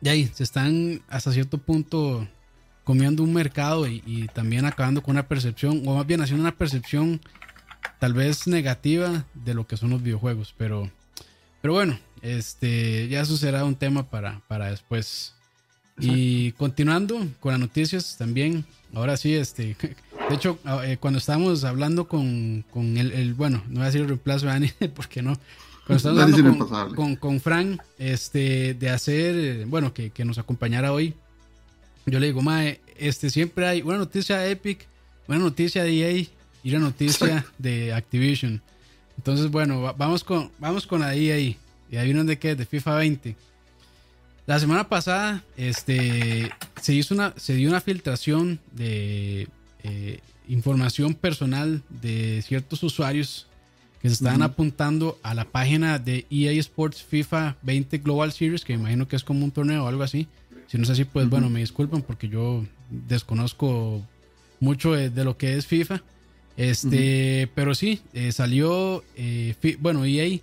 de ahí se están hasta cierto punto comiendo un mercado y, también acabando con una percepción, o más bien haciendo una percepción tal vez negativa de lo que son los videojuegos. Pero, pero bueno, este, ya eso será un tema para, para después. Y continuando con las noticias también, ahora sí, este, <laughs> de hecho, eh, cuando estábamos hablando con, con el, bueno, no voy a decir el reemplazo de Ani, <laughs> porque no, cuando estamos hablando con, con, Frank este, de hacer, bueno, que, que, nos acompañara hoy, yo le digo, Mae, este, siempre hay una noticia de Epic, una noticia de EA y una noticia de Activision. Entonces, bueno, vamos con, vamos con la EA. ¿Y ahí de qué? De FIFA 20. La semana pasada este, se, hizo una, se dio una filtración de eh, información personal de ciertos usuarios que se estaban apuntando a la página de EA Sports FIFA 20 Global Series, que imagino que es como un torneo o algo así. Si no es así, pues bueno, me disculpen porque yo desconozco mucho de, lo que es FIFA. Este, pero sí, eh, salió, eh, bueno, EA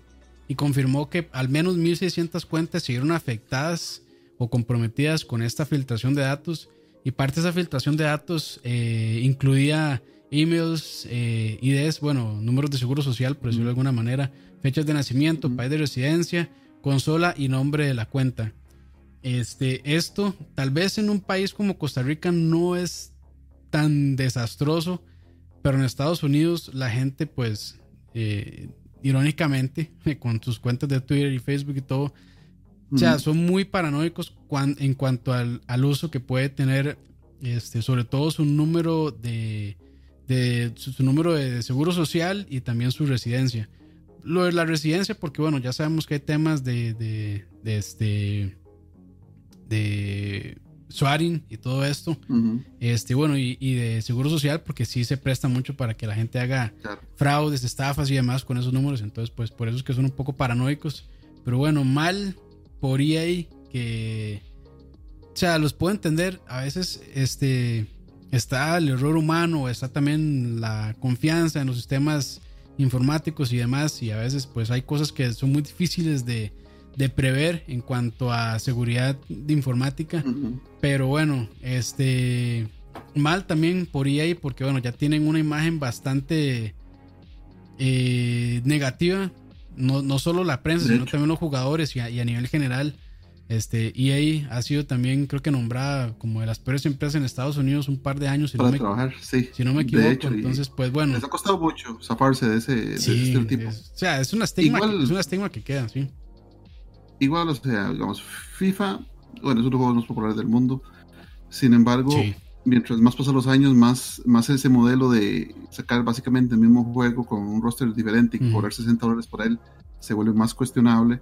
y confirmó que al menos 1.600 cuentas se vieron afectadas o comprometidas con esta filtración de datos. Y parte de esa filtración de datos eh, incluía emails, eh, IDs, bueno, números de seguro social, por decirlo de alguna manera, fechas de nacimiento, país de residencia, consola y nombre de la cuenta. Este, esto, tal vez en un país como Costa Rica no es tan desastroso, pero en Estados Unidos la gente, pues, eh, irónicamente, <laughs> con sus cuentas de Twitter y Facebook y todo, o sea, son muy paranoicos en cuanto al, al, uso que puede tener, este, sobre todo su número de, de su, número de seguro social y también su residencia. Lo de la residencia, porque bueno, ya sabemos que hay temas de, de, de este de swaring y todo esto. Este, bueno, y, de seguro social, porque sí se presta mucho para que la gente haga fraudes, estafas y demás con esos números. Entonces, pues por eso es que son un poco paranoicos. Pero bueno, mal por EA que. O sea, los puedo entender. A veces, este está el error humano, está también la confianza en los sistemas informáticos y demás, y a veces pues hay cosas que son muy difíciles de, prever en cuanto a seguridad de informática, pero bueno, este mal también por EA porque bueno, ya tienen una imagen bastante eh, negativa, no, no solo la prensa, sino también los jugadores y a nivel general este, EA ha sido también, creo que nombrada como de las peores empresas en Estados Unidos un par de años. Si para no me, trabajar, sí. Si no me equivoco, entonces, pues bueno. Les ha costado mucho zafarse de ese, de ese tipo. o sea, es una estigma, igual, es una estigma que queda, sí. Igual, o sea, digamos, FIFA, bueno, es uno de los juegos más populares del mundo. Sin embargo, mientras más pasan los años, más, más ese modelo de sacar básicamente el mismo juego con un roster diferente y cobrar 60 dólares por él se vuelve más cuestionable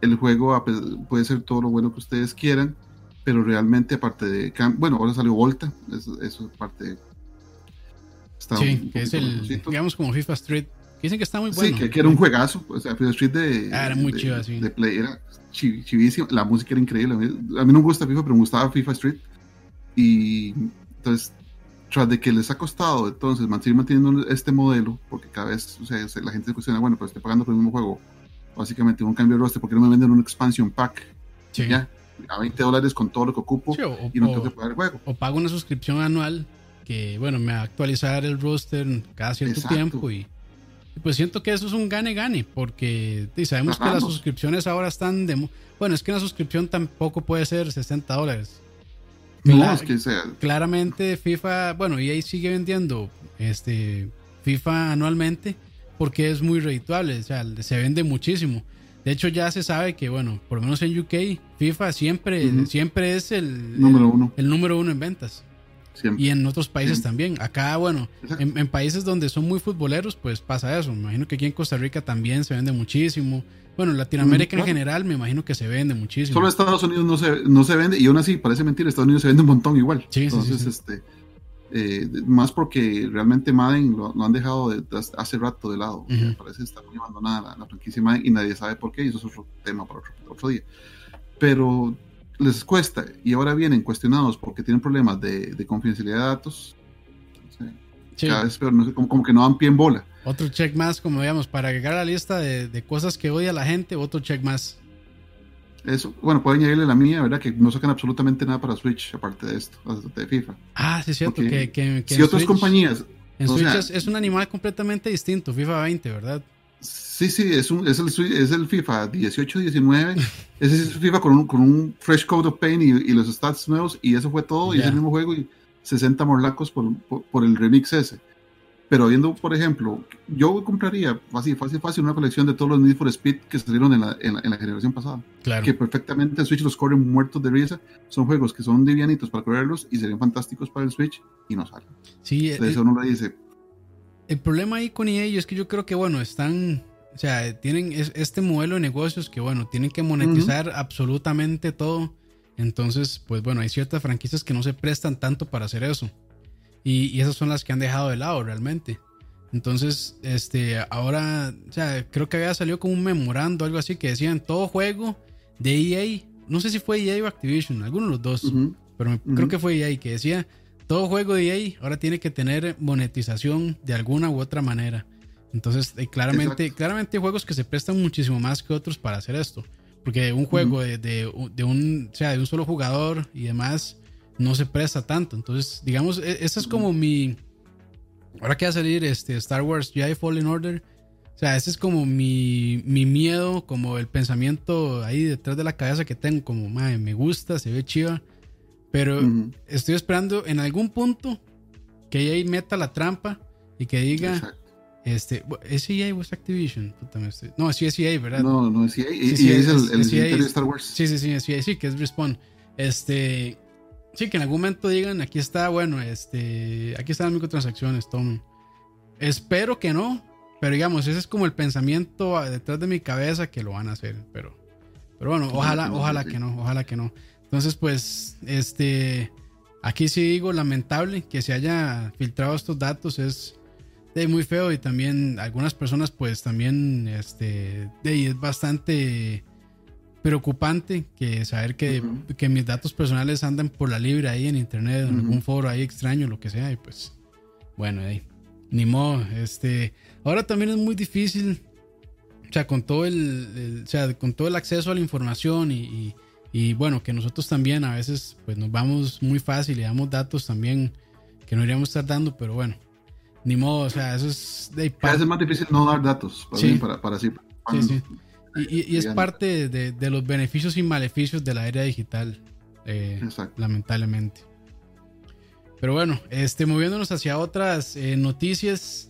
el juego puede ser todo lo bueno que ustedes quieran, pero realmente aparte de... Bueno, ahora salió Volta, eso, es parte... sí, que es el, digamos como FIFA Street. Dicen que está muy bueno. Sí, que, era un juegazo. O sea, FIFA Street de, ah, era muy chido, sí. de Play era chivísimo. La música era increíble. A mí no me gusta FIFA, pero me gustaba FIFA Street. Y entonces, tras de que les ha costado entonces seguir manteniendo este modelo, porque cada vez o sea, la gente se cuestiona, bueno, pues estoy pagando por el mismo juego básicamente un cambio de roster, porque no me venden un expansion pack? Ya, a 20 dólares con todo lo que ocupo y no tengo que pagar el juego. O pago una suscripción anual que, bueno, me va a actualizar el roster cada cierto tiempo y, pues siento que eso es un gane-gane, porque sabemos que las suscripciones ahora están de... Bueno, es que una suscripción tampoco puede ser 60 dólares. no, es que sea. Claramente FIFA, bueno, y ahí sigue vendiendo este FIFA anualmente porque es muy redituable, o sea, se vende muchísimo. De hecho, ya se sabe que, bueno, por lo menos en UK, FIFA siempre, siempre es el número uno. El, número uno en ventas. Y en otros países también. Acá, bueno, en, países donde son muy futboleros, pues pasa eso. Me imagino que aquí en Costa Rica también se vende muchísimo. Bueno, Latinoamérica en general me imagino que se vende muchísimo. Solo Estados Unidos no se, no se vende y aún así, parece mentira, Estados Unidos se vende un montón igual. Sí, Entonces, este, eh, más porque realmente Madden lo, han dejado hace rato de lado. Parece estar muy abandonada la, franquicia Madden y nadie sabe por qué y eso es otro tema para otro, día. Pero les cuesta y ahora vienen cuestionados porque tienen problemas de, confidencialidad de datos. Cada vez peor, no sé, como, que no dan pie en bola. Otro check más, como digamos, para llegar a la lista de, de cosas que odia la gente, otro check más. Eso, bueno, pueden añadirle la mía, ¿verdad? Que no sacan absolutamente nada para Switch, aparte de esto, de FIFA. Ah, sí, es cierto. que, que, si otras compañías. En Switch es, un animal completamente distinto, FIFA 20, ¿verdad? Sí, sí, es, un, es, el, es el FIFA 18-19. <laughs> ese es el FIFA con un, con un fresh code of paint y, los stats nuevos, y eso fue todo, y es el mismo juego, y 60 morlacos por, por el remix ese. Pero viendo, por ejemplo, yo compraría fácil, fácil, fácil una colección de todos los Need for Speed que salieron en la, en la, generación pasada. Claro. Que perfectamente en Switch los corren muertos de risa. Son juegos que son livianitos para correrlos y serían fantásticos para el Switch y no salen. Sí, Entonces, eso uno le dice. El problema ahí con EA es que yo creo que, bueno, están. O sea, tienen este modelo de negocios que, bueno, tienen que monetizar absolutamente todo. Entonces, pues bueno, hay ciertas franquicias que no se prestan tanto para hacer eso. Y, esas son las que han dejado de lado realmente. Entonces, este, ahora, o sea, creo que había salido como un memorando, algo así, que decían todo juego de EA, no sé si fue EA o Activision, alguno de los dos, pero creo que fue EA, que decía todo juego de EA ahora tiene que tener monetización de alguna u otra manera. Entonces, eh, claramente, claramente hay juegos que se prestan muchísimo más que otros para hacer esto. Porque un juego de, de, de, un, o sea, de un solo jugador y demás, no se presta tanto. Entonces, digamos, e, esa es como mi. Ahora que va a salir este Star Wars Jedi Fallen Order. O sea, ese es como mi, mi miedo, como el pensamiento ahí detrás de la cabeza que tengo, como, madre, me gusta, se ve chiva. Pero estoy esperando en algún punto que ahí meta la trampa y que diga, este, ¿es EA o es Activision? No, sí es EA, ¿verdad? No, no es EA. Sí, sí, es, el, el, e de Star Wars. Sí, sí, sí, es EA, sí, que es Respawn. Este, Sí, que en algún momento digan, aquí está, bueno, este, aquí están las microtransacciones, tomen. Espero que no, pero digamos, ese es como el pensamiento detrás de mi cabeza que lo van a hacer, pero, pero bueno, ojalá, ojalá que no, ojalá que no. Entonces, pues, este, aquí sí digo, lamentable que se haya filtrado estos datos, es de muy feo y también algunas personas, pues, también, este, de, es bastante preocupante que saber que, que, mis datos personales andan por la libre ahí en internet, en algún foro ahí extraño, lo que sea, y pues, bueno, ahí, ni modo, este, ahora también es muy difícil, o sea, con todo el, o sea, con todo el acceso a la información y, y, bueno, que nosotros también a veces, pues nos vamos muy fácil y damos datos también que no iríamos estar dando, pero bueno, ni modo, o sea, eso es de... Es más difícil no dar datos para, sí. para, para, sí, sí, sí. Y, es parte de, los beneficios y maleficios de la era digital, eh, lamentablemente. Pero bueno, este, moviéndonos hacia otras eh, noticias.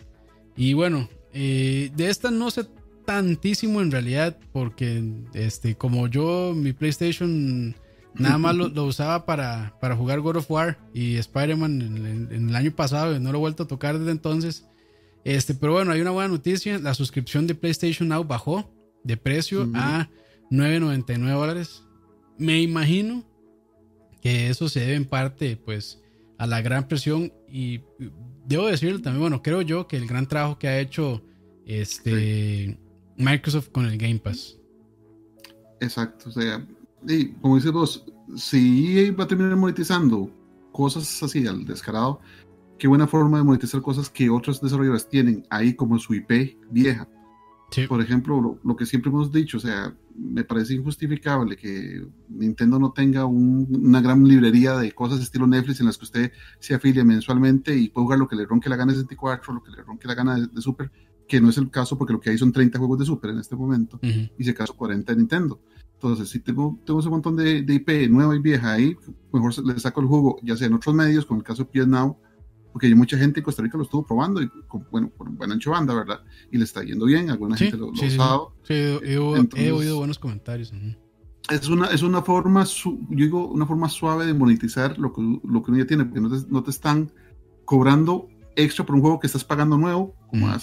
Y bueno, eh, de esta no sé tantísimo en realidad, porque este, como yo, mi PlayStation nada más lo, usaba para, para, jugar God of War y Spider-Man en, el año pasado, no lo he vuelto a tocar desde entonces. Este, pero bueno, hay una buena noticia: la suscripción de PlayStation Now bajó de precio a 9.99 dólares. Me imagino que eso se debe en parte pues a la gran presión y debo decirlo también, bueno, creo yo que el gran trabajo que ha hecho este Microsoft con el Game Pass. Exacto, o sea, y como dices vos, si EA va a terminar monetizando cosas así al descarado, qué buena forma de monetizar cosas que otros desarrolladores tienen ahí como su IP vieja. Por ejemplo, lo, que siempre hemos dicho, o sea, me parece injustificable que Nintendo no tenga una gran librería de cosas estilo Netflix en las que usted se afilia mensualmente y puede jugar lo que le ronque la gana de 64, lo que le ronque la gana de, Super, que no es el caso porque lo que hay son 30 juegos de Super en este momento y si acaso 40 de Nintendo. Entonces, si tengo, tengo ese montón de, IP nueva y vieja ahí, mejor le saco el jugo, ya sea en otros medios, como el caso de PS Now, porque hay mucha gente en Costa Rica lo estuvo probando, y con, bueno, por buena ancho banda, ¿verdad? Y le está yendo bien, alguna gente lo, ha usado. Sí, he, oído buenos comentarios. Es una, es una forma, yo digo, una forma suave de monetizar lo que, lo que uno ya tiene, porque no te, no te están cobrando extra por un juego que estás pagando nuevo, como uh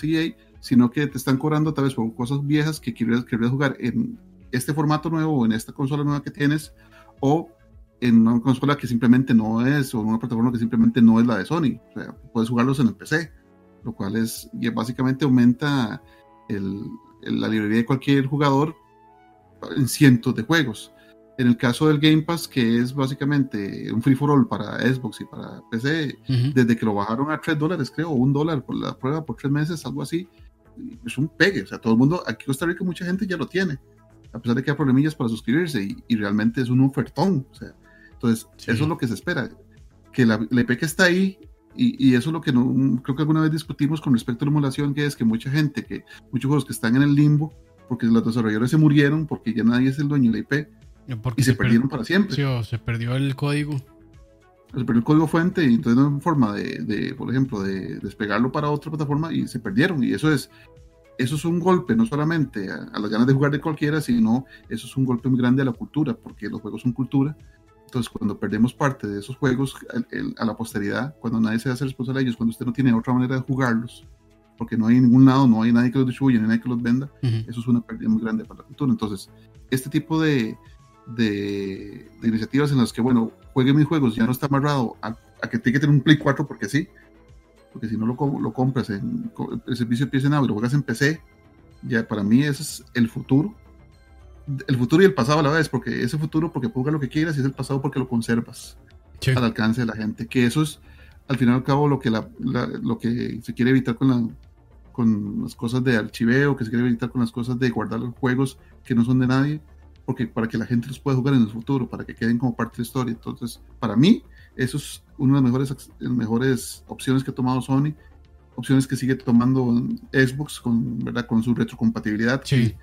sino que te están cobrando tal vez por cosas viejas que quieres, querías jugar en este formato nuevo o en esta consola nueva que tienes, o en una consola que simplemente no es, o en una plataforma que simplemente no es la de Sony. O sea, puedes jugarlos en el PC, lo cual es, y básicamente aumenta el, la librería de cualquier jugador en cientos de juegos. En el caso del Game Pass, que es básicamente un free for all para Xbox y para PC, desde que lo bajaron a 3 dólares, creo, o un dólar por la prueba por 3 meses, algo así, es un pegue. O sea, todo el mundo, aquí en Costa Rica, mucha gente ya lo tiene, a pesar de que hay problemillas para suscribirse, y, realmente es un ofertón. O sea, entonces, eso es lo que se espera, que la, la IP que está ahí, y, y, eso es lo que no, creo que alguna vez discutimos con respecto a la emulación, que es que mucha gente, que muchos juegos que están en el limbo, porque los desarrolladores se murieron, porque ya nadie es el dueño de la IP, y se, perdieron para siempre. Sí, se perdió el código. Perdió el código fuente y entonces no hay forma de, de, por ejemplo, de despegarlo para otra plataforma y se perdieron. Y eso es, eso es un golpe no solamente a, las ganas de jugar de cualquiera, sino eso es un golpe muy grande a la cultura, porque los juegos son cultura. Entonces, cuando perdemos parte de esos juegos a la posteridad, cuando nadie se hace responsable de ellos, cuando usted no tiene otra manera de jugarlos, porque no hay ningún lado, no hay nadie que los distribuya, ni nadie que los venda, eso es una pérdida muy grande para la cultura. Entonces, este tipo de, de, iniciativas en las que, bueno, juegue mis juegos, ya no está amarrado a, que tiene que tener un Play 4 porque sí, porque si no lo, lo compras en el servicio PC Now y lo juegas en PC, ya para mí ese es el futuro. El futuro y el pasado a la vez, porque ese futuro porque jugar lo que quieras y es el pasado porque lo conservas al alcance de la gente. Que eso es, al final y al cabo, lo que, la, lo que se quiere evitar con, la, con las cosas de archiveo, que se quiere evitar con las cosas de guardar los juegos que no son de nadie porque para que la gente los pueda jugar en el futuro, para que queden como parte de la historia. Entonces, para mí, eso es una de las mejores, mejores opciones que ha tomado Sony, opciones que sigue tomando Xbox con, ¿verdad? con su retrocompatibilidad. Sí.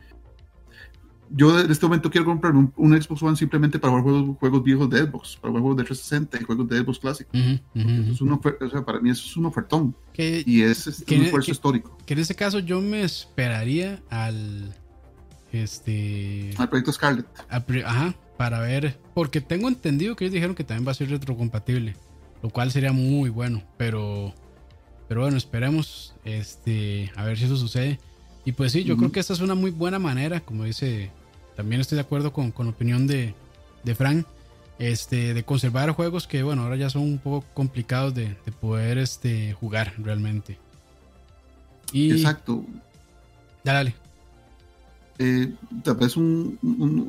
Yo en este momento quiero comprar un, Xbox One simplemente para jugar juegos, juegos, viejos de Xbox, para jugar juegos de 360 y juegos de Xbox Classic. para mí eso es un ofertón. y es, es un esfuerzo histórico. Que en ese caso yo me esperaría al este. Al proyecto Scarlet. ajá, para ver. Porque tengo entendido que ellos dijeron que también va a ser retrocompatible. Lo cual sería muy bueno. Pero. Pero bueno, esperemos. Este. A ver si eso sucede. Y pues sí, yo creo que esta es una muy buena manera. Como dice. También estoy de acuerdo con, con la opinión de, de Frank. Este, de conservar juegos que bueno, ahora ya son un poco complicados de, de poder este, jugar realmente. Y, Exacto. Dale, dale eh, tal vez un,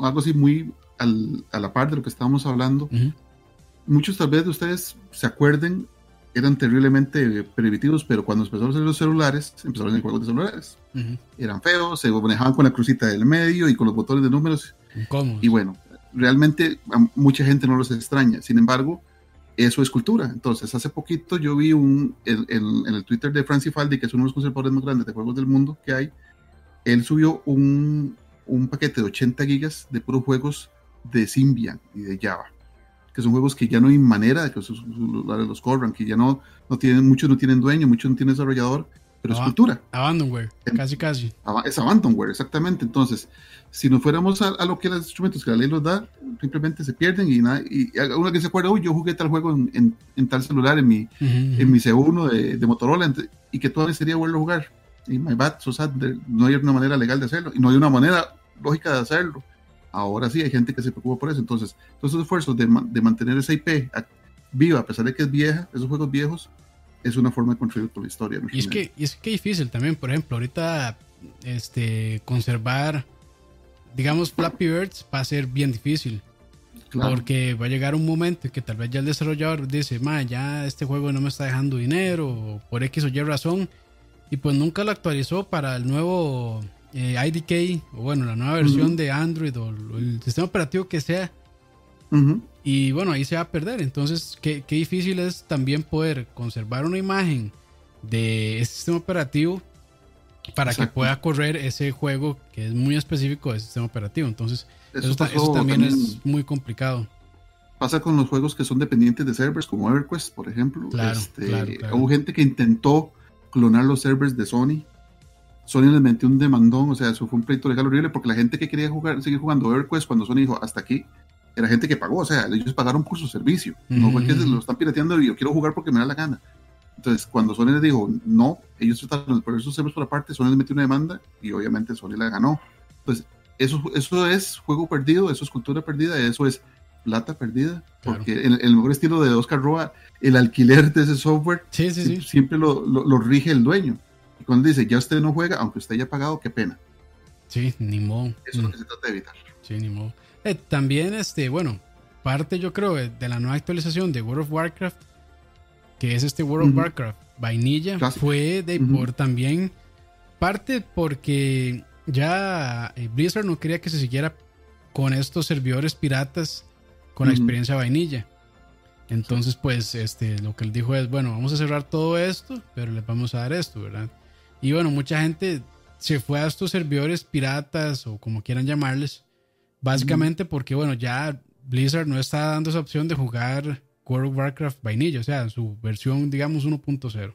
algo así muy a la par de lo que estábamos hablando. Muchos tal vez de ustedes se acuerden, eran terriblemente primitivos, pero cuando empezaron a salir los celulares, empezaron en juegos de celulares. Eran feos, se manejaban con la crucita del medio y con los botones de números. Y bueno, realmente mucha gente no los extraña. Sin embargo, eso es cultura. Entonces, hace poquito yo vi un, en, en el Twitter de Francis Faldi, que es uno de los conservadores más grandes de juegos del mundo que hay, él subió un, un paquete de 80 gigas de puros juegos de Symbian y de Java, que son juegos que ya no hay manera de que los, los corran, que ya no, no tienen, muchos no tienen dueño, muchos no tienen desarrollador, pero es cultura. Abandonware, casi casi. Es abandonware, exactamente. Entonces, si nos fuéramos a, lo que los instrumentos que la ley los da, simplemente se pierden y, nada, y uno que se acuerda, uy, yo jugué tal juego en, en, tal celular, en mi, en mi C1 de, de Motorola, y que todavía sería bueno jugar y my bad, so sad, no hay una manera legal de hacerlo y no hay una manera lógica de hacerlo. Ahora sí hay gente que se preocupa por eso. Entonces, todos esos esfuerzos de, de mantener esa IP viva, a pesar de que es vieja, esos juegos viejos, es una forma de contribuir con la historia. Y es, que, y es que difícil también, por ejemplo, ahorita este, conservar, digamos, Flappy Birds va a ser bien difícil. Porque va a llegar un momento en que tal vez ya el desarrollador dice, ma, ya este juego no me está dejando dinero, o por X o Y razón, y pues nunca lo actualizó para el nuevo eh, IDK, o bueno, la nueva versión de Android o el sistema operativo que sea. Y bueno, ahí se va a perder. Entonces, qué, qué, difícil es también poder conservar una imagen de ese sistema operativo para que pueda correr ese juego que es muy específico del sistema operativo. Entonces, eso, también, es muy complicado. pasa con los juegos que son dependientes de servers, como EverQuest, por ejemplo. este, Hubo gente que intentó clonar los servers de Sony. Sony les metió un demandón, o sea, eso fue un pleito legal horrible porque la gente que quería jugar, seguir jugando EverQuest cuando Sony dijo hasta aquí, era gente que pagó, o sea, ellos pagaron por su servicio. No fue que lo están pirateando y yo quiero jugar porque me da la gana. Entonces, cuando Sony les dijo no, ellos trataron de poner sus servers por aparte, Sony les metió una demanda y obviamente Sony la ganó. Entonces, eso, eso es juego perdido, eso es cultura perdida, eso es plata perdida, porque en, el mejor estilo de Oscar Roa, el alquiler de ese software siempre lo, lo, rige el dueño. Y cuando dice, ya usted no juega, aunque usted haya pagado, qué pena. Sí, ni modo. Eso es lo mm. que se trata de evitar. Sí, ni modo. Eh, también, este, bueno, parte yo creo de la nueva actualización de World of Warcraft, que es este World of Warcraft vainilla, fue de por también parte porque ya eh, Blizzard no quería que se siguiera con estos servidores piratas con la experiencia vainilla. Entonces, pues, este, lo que él dijo es, bueno, vamos a cerrar todo esto, pero les vamos a dar esto, ¿verdad? Y bueno, mucha gente se fue a estos servidores piratas o como quieran llamarles, básicamente porque, bueno, ya Blizzard no está dando esa opción de jugar World of Warcraft vainilla, o sea, su versión, digamos, 1.0.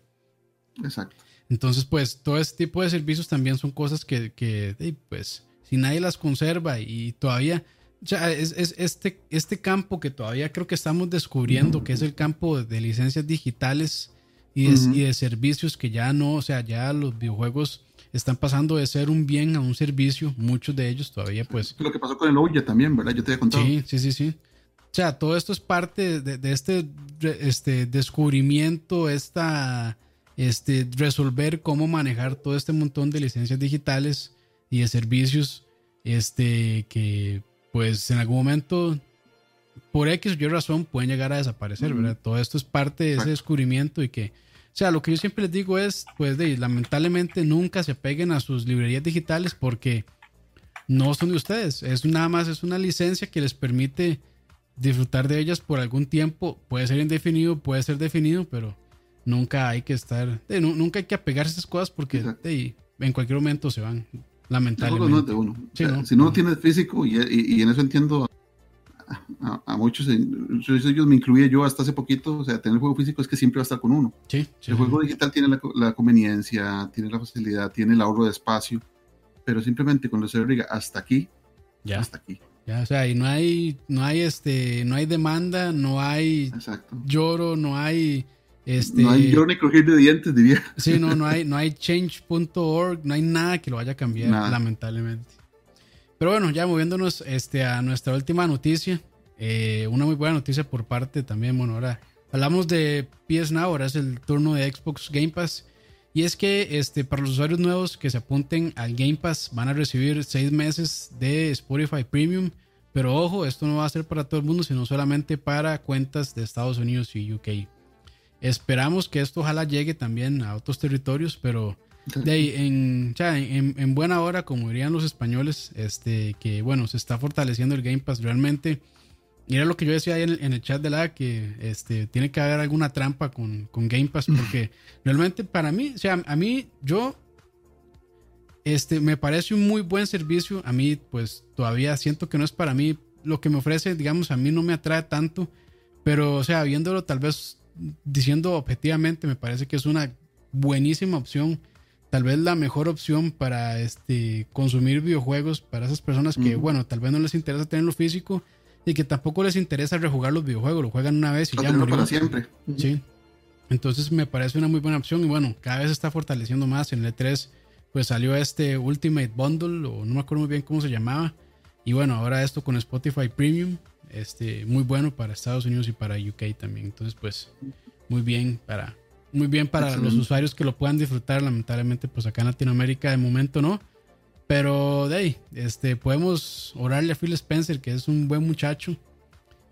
Exacto. Entonces, pues, todo este tipo de servicios también son cosas que, que pues, si nadie las conserva y todavía ya es, este, este campo que todavía creo que estamos descubriendo, que es el campo de licencias digitales y de, servicios que ya no, o sea, ya los videojuegos están pasando de ser un bien a un servicio, muchos de ellos todavía pues... Lo que pasó con el Ouya también, ¿verdad? Yo te había contado. Sí, sí, sí, sí. O sea, todo esto es parte de, este, este descubrimiento, esta, este, resolver cómo manejar todo este montón de licencias digitales y de servicios este, que pues en algún momento, por X o Y razón, pueden llegar a desaparecer, ¿verdad? Todo esto es parte de ese descubrimiento y que, o sea, lo que yo siempre les digo es, pues, de, lamentablemente nunca se apeguen a sus librerías digitales porque no son de ustedes. Es nada más, es una licencia que les permite disfrutar de ellas por algún tiempo. Puede ser indefinido, puede ser definido, pero nunca hay que estar, nunca hay que apegarse a esas cosas porque en cualquier momento se van. Lamentablemente. uno. si no, tiene físico, y, en eso entiendo a, muchos, ellos me incluía yo hasta hace poquito, o sea, tener el juego físico es que siempre va a estar con uno. el juego digital tiene la, conveniencia, tiene la facilidad, tiene el ahorro de espacio, pero simplemente cuando se diga hasta aquí, ya. hasta aquí. Ya, o sea, y no hay, no hay este, no hay demanda, no hay lloro, no hay este, no hay yo ni coger de dientes, diría. Sí, no, no hay, no hay change.org, no hay nada que lo vaya a cambiar, lamentablemente. Pero bueno, ya moviéndonos este, a nuestra última noticia. Eh, una muy buena noticia por parte también, bueno, ahora hablamos de PS Now, ahora es el turno de Xbox Game Pass. Y es que este, para los usuarios nuevos que se apunten al Game Pass van a recibir seis meses de Spotify Premium. Pero ojo, esto no va a ser para todo el mundo, sino solamente para cuentas de Estados Unidos y UK. Esperamos que esto ojalá llegue también a otros territorios, pero de en, en, buena hora, como dirían los españoles, este, que bueno, se está fortaleciendo el Game Pass realmente. Y era lo que yo decía ahí en el, chat de la que este, tiene que haber alguna trampa con, con Game Pass, porque realmente para mí, o sea, a mí, yo, este, me parece un muy buen servicio. A mí, pues todavía siento que no es para mí. Lo que me ofrece, digamos, a mí no me atrae tanto, pero, o sea, viéndolo tal vez diciendo objetivamente, me parece que es una buenísima opción. Tal vez la mejor opción para este, consumir videojuegos para esas personas que, bueno, tal vez no les interesa tenerlo físico y que tampoco les interesa rejugar los videojuegos, lo juegan una vez y ya murió. para siempre. Sí. Entonces me parece una muy buena opción y bueno, cada vez se está fortaleciendo más. En el E3 pues salió este Ultimate Bundle o no me acuerdo muy bien cómo se llamaba. Y bueno, ahora esto con Spotify Premium este, muy bueno para Estados Unidos y para UK también. Entonces, pues, muy bien para, muy bien para los usuarios que lo puedan disfrutar. Lamentablemente, pues acá en Latinoamérica de momento no. Pero de ahí, este, podemos orarle a Phil Spencer, que es un buen muchacho.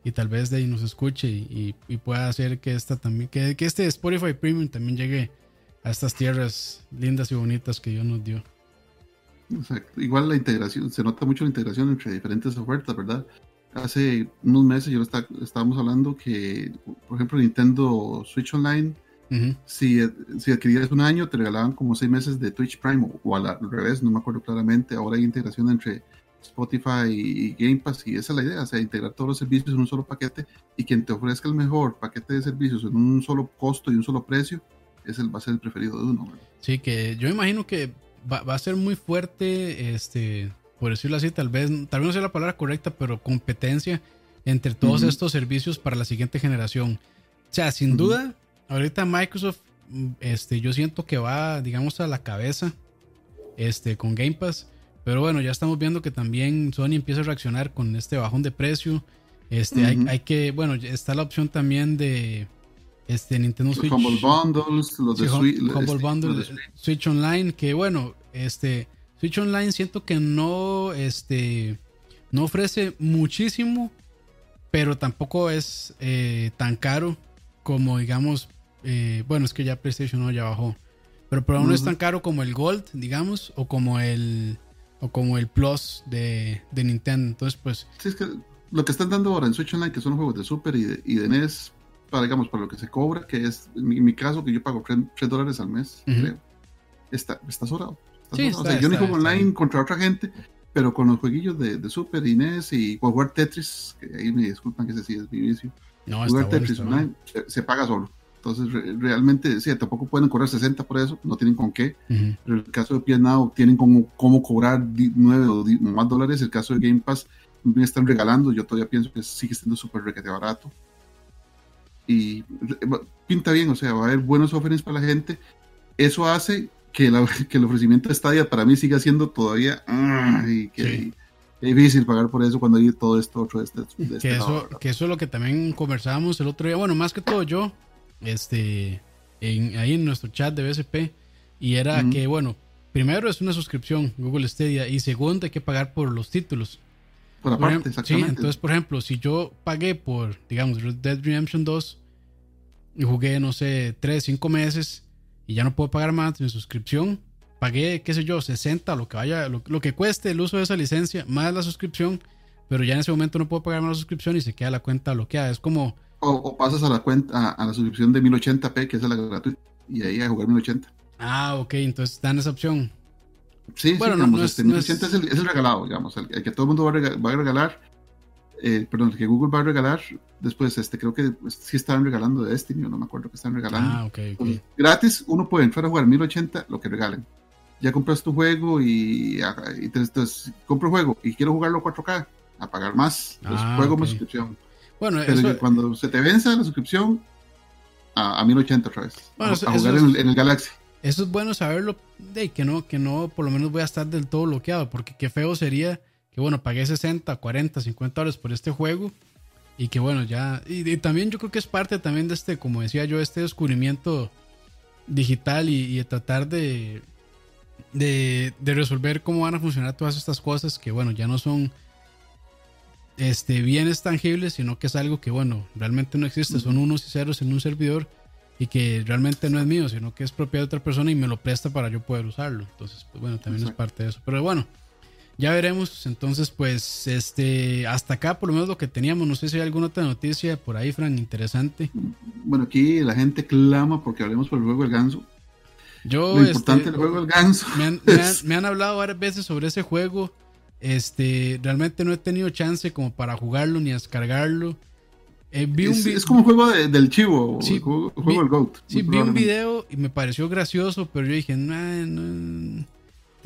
Y tal vez de ahí nos escuche y, pueda hacer que esta también, que, que este Spotify Premium también llegue a estas tierras lindas y bonitas que Dios nos dio. Igual la integración, se nota mucho la integración entre diferentes ofertas, ¿verdad? Hace unos meses yo estábamos hablando que, por ejemplo, Nintendo Switch Online, si, si, adquirías un año, te regalaban como seis meses de Twitch Prime o, al, revés, no me acuerdo claramente. Ahora hay integración entre Spotify y Game Pass, y esa es la idea, o sea, integrar todos los servicios en un solo paquete y quien te ofrezca el mejor paquete de servicios en un solo costo y un solo precio, es el, va a ser el preferido de uno. Sí, que yo imagino que va, a ser muy fuerte, este, por decirlo así, tal vez, tal vez no sea la palabra correcta, pero competencia entre todos estos servicios para la siguiente generación. O sea, sin duda, ahorita Microsoft, este, yo siento que va, digamos, a la cabeza, este, con Game Pass. Pero bueno, ya estamos viendo que también Sony empieza a reaccionar con este bajón de precio. Este, hay, que, bueno, está la opción también de este Nintendo Switch. Humble Bundles, los de Humble este, Switch Online, que bueno, este Switch Online siento que no, este, no ofrece muchísimo, pero tampoco es eh, tan caro como digamos, eh, bueno, es que ya PlayStation no ya bajó, pero por no es tan caro como el Gold, digamos, o como el o como el Plus de, Nintendo. Entonces, pues. Sí, es que lo que están dando ahora en Switch Online, que son los juegos de Super y de, y de NES, para, digamos, para lo que se cobra, que es, en mi, caso, que yo pago 3, dólares al mes, creo, está, está sobrado. Sí, o sea, yo ni juego online contra otra gente, pero con los jueguillos de, de Super y NES y jugar Tetris, que ahí me disculpan que ese sí es mi vicio. No, jugar Tetris online se, paga solo. Entonces, realmente, sí, tampoco pueden cobrar 60 por eso, no tienen con qué. Pero en el caso de PS Now, tienen como, cómo cobrar 9 o más dólares. El caso de Game Pass, me están regalando. Yo todavía pienso que sigue siendo súper requete barato. Y pinta bien, o sea, va a haber buenos offerings para la gente. Eso hace que, que el ofrecimiento de Stadia para mí siga siendo todavía. que, Es difícil pagar por eso cuando hay todo esto otro de este, este que, eso, que eso es lo que también conversábamos el otro día. Bueno, más que todo yo, este, en, ahí en nuestro chat de BSP. Y era que, bueno, primero es una suscripción Google Stadia y segundo hay que pagar por los títulos. Por aparte, exactamente. entonces, por ejemplo, si yo pagué por, digamos, Red Dead Redemption 2 y jugué, no sé, 3, 5 meses y ya no puedo pagar más mi suscripción, pagué, qué sé yo, 60, lo que vaya, lo, lo, que cueste el uso de esa licencia, más la suscripción, pero ya en ese momento no puedo pagar más la suscripción y se queda la cuenta bloqueada. Es como o, pasas a la cuenta, a, la suscripción de 1080p, que es la gratuita, y ahí a jugar 1080. Ah, ok, entonces dan esa opción. Sí, bueno, sí, digamos, este, 1080 es, el, regalado, digamos, el, que todo el mundo va a, regalar, eh, perdón, que Google va a regalar, después, este, creo que pues, sí estaban regalando de Destiny, no me acuerdo que están regalando. Ah, ok, ok. gratis, uno puede entrar a jugar 1080, lo que regalen. Ya compras tu juego y, entonces, compro el juego y quiero jugarlo 4K, a pagar más, pues ah, juego más suscripción. Bueno, Pero cuando se te vence la suscripción, a, a 1080 otra vez. a, jugar en, el Galaxy. Eso es bueno saberlo, de que no, que no, por lo menos voy a estar del todo bloqueado, porque qué feo sería que, bueno, pagué 60, 40, 50 dólares por este juego y que, bueno, ya. Y, también yo creo que es parte también de este, como decía yo, este descubrimiento digital y, de tratar de, de, de resolver cómo van a funcionar todas estas cosas que, bueno, ya no son este, bienes tangibles, sino que es algo que, bueno, realmente no existe, son unos y ceros en un servidor y que realmente no es mío, sino que es propiedad de otra persona y me lo presta para yo poder usarlo. Entonces, pues bueno, también es parte de eso. Pero bueno, ya veremos. Entonces, pues, este, hasta acá por lo menos lo que teníamos. No sé si hay alguna otra noticia por ahí, Fran, interesante. Bueno, aquí la gente clama porque hablemos por el juego del ganso. Yo, lo importante este, del juego del ganso. me han hablado varias veces sobre ese juego. Este, realmente no he tenido chance como para jugarlo ni descargarlo. Eh, es, como un juego del chivo, sí, juego, del GOAT. Sí, vi un video y me pareció gracioso, pero yo dije,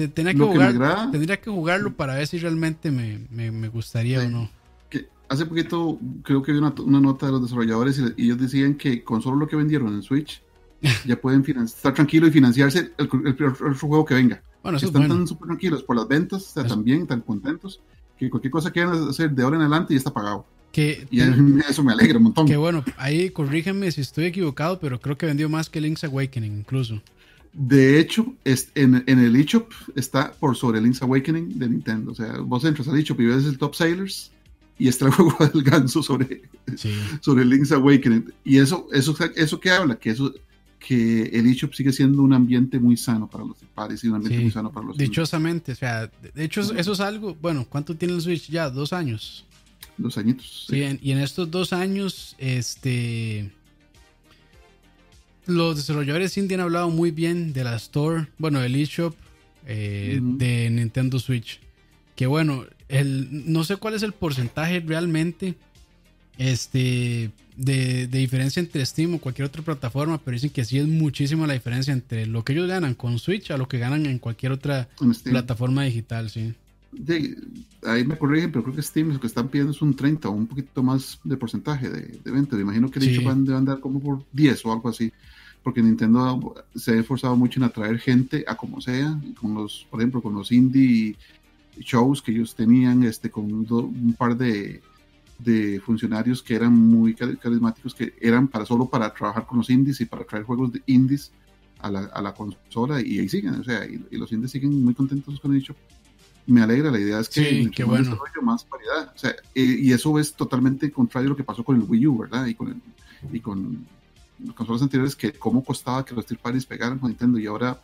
tenía, que jugar, tendría que jugarlo para ver si realmente me, gustaría o no. Que hace poquito creo que vi una, nota de los desarrolladores y, ellos decían que con solo lo que vendieron en Switch <laughs> ya pueden estar tranquilos y financiarse el, el, otro juego que venga. Bueno, están tan súper tranquilos por las ventas, o sea, también tan contentos, que cualquier cosa que quieran hacer de ahora en adelante ya está pagado. Que, y eso me alegra un montón. Que bueno, ahí corrígeme si estoy equivocado, pero creo que vendió más que Link's Awakening incluso. De hecho, es, en, en, el eShop está por sobre Link's Awakening de Nintendo. O sea, vos entras al eShop y ves el Top Sailors y está el <laughs> juego del ganso sobre, sobre Link's Awakening. Y eso, eso, eso que habla, que eso que el eShop sigue siendo un ambiente muy sano para los pares y un ambiente muy sano para los Dichosamente, o sea, de hecho eso es algo, bueno, ¿cuánto tiene el Switch ya? ¿Dos años? Dos añitos. Sí, y en estos dos años, este... Los desarrolladores indie han hablado muy bien de la Store, bueno, del eShop eh, de Nintendo Switch. Que bueno, el, no sé cuál es el porcentaje realmente este, de, diferencia entre Steam o cualquier otra plataforma, pero dicen que sí es muchísima la diferencia entre lo que ellos ganan con Switch a lo que ganan en cualquier otra plataforma digital, sí. Ahí me corrigen, pero creo que Steam lo que están pidiendo es un 30 o un poquito más de porcentaje de, de venta. Me imagino que de hecho van a andar como por 10 o algo así, porque Nintendo se ha esforzado mucho en atraer gente a como sea, con los, por ejemplo, con los indie shows que ellos tenían, este, con un par de de funcionarios que eran muy carismáticos, que eran para solo para trabajar con los indies y para traer juegos de indies a la, a la consola y ahí siguen, o sea, y, los indies siguen muy contentos con el dicho. Me alegra, la idea es que sí, qué bueno. más variedad, o sea, y eso es totalmente contrario a lo que pasó con el Wii U, ¿verdad? Y con, el, y con las consolas anteriores, que cómo costaba que los parties pegaran con Nintendo y ahora,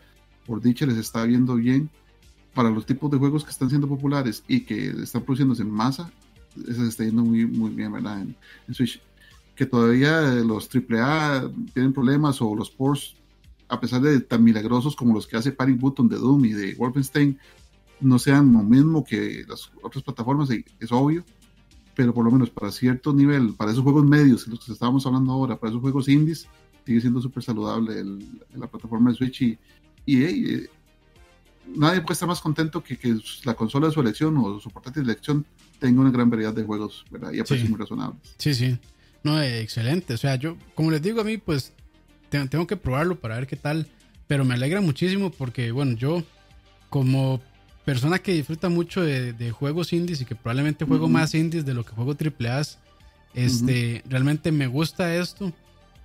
por dicha, les está viendo bien para los tipos de juegos que están siendo populares y que están produciéndose en masa, eso se está yendo muy, muy bien, ¿verdad? En, Switch. Que todavía los AAA tienen problemas o los ports, a pesar de tan milagrosos como los que hace Panic Button de Doom y de Wolfenstein, no sean lo mismo que las otras plataformas, es obvio, pero por lo menos para cierto nivel, para esos juegos medios, los que estábamos hablando ahora, para esos juegos indies, sigue siendo súper saludable la plataforma de Switch y, y eh, nadie puede estar más contento que que la consola de su elección o su portátil de elección tenga una gran variedad de juegos, ¿verdad? Y a precios muy razonables. Sí, sí. No, eh, excelente. O sea, yo, como les digo a mí, pues tengo, que probarlo para ver qué tal. Pero me alegra muchísimo porque, bueno, yo como persona que disfruta mucho de, juegos indies y que probablemente juego más indies de lo que juego AAA, este, realmente me gusta esto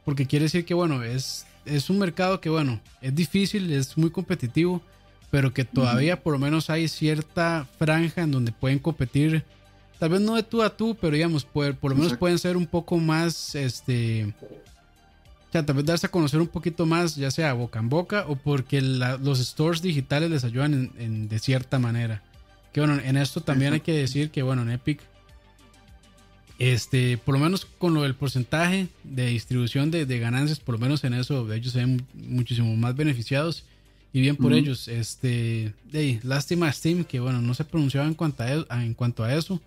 porque quiere decir que, bueno, es, es un mercado que, bueno, es difícil, es muy competitivo, pero que todavía por lo menos hay cierta franja en donde pueden competir. Tal vez no de tú a tú, pero digamos, por, por lo menos pueden ser un poco más, este, sea, tal vez darse a conocer un poquito más, ya sea boca en boca o porque los stores digitales les ayudan en, de cierta manera. Que bueno, en esto también hay que decir que bueno, en Epic, este, por lo menos con lo del porcentaje de distribución de, ganancias, por lo menos en eso ellos se ven muchísimo más beneficiados y bien por ellos. Este, de, lástima Steam que bueno, no se pronunciaba en cuanto a, en cuanto a eso.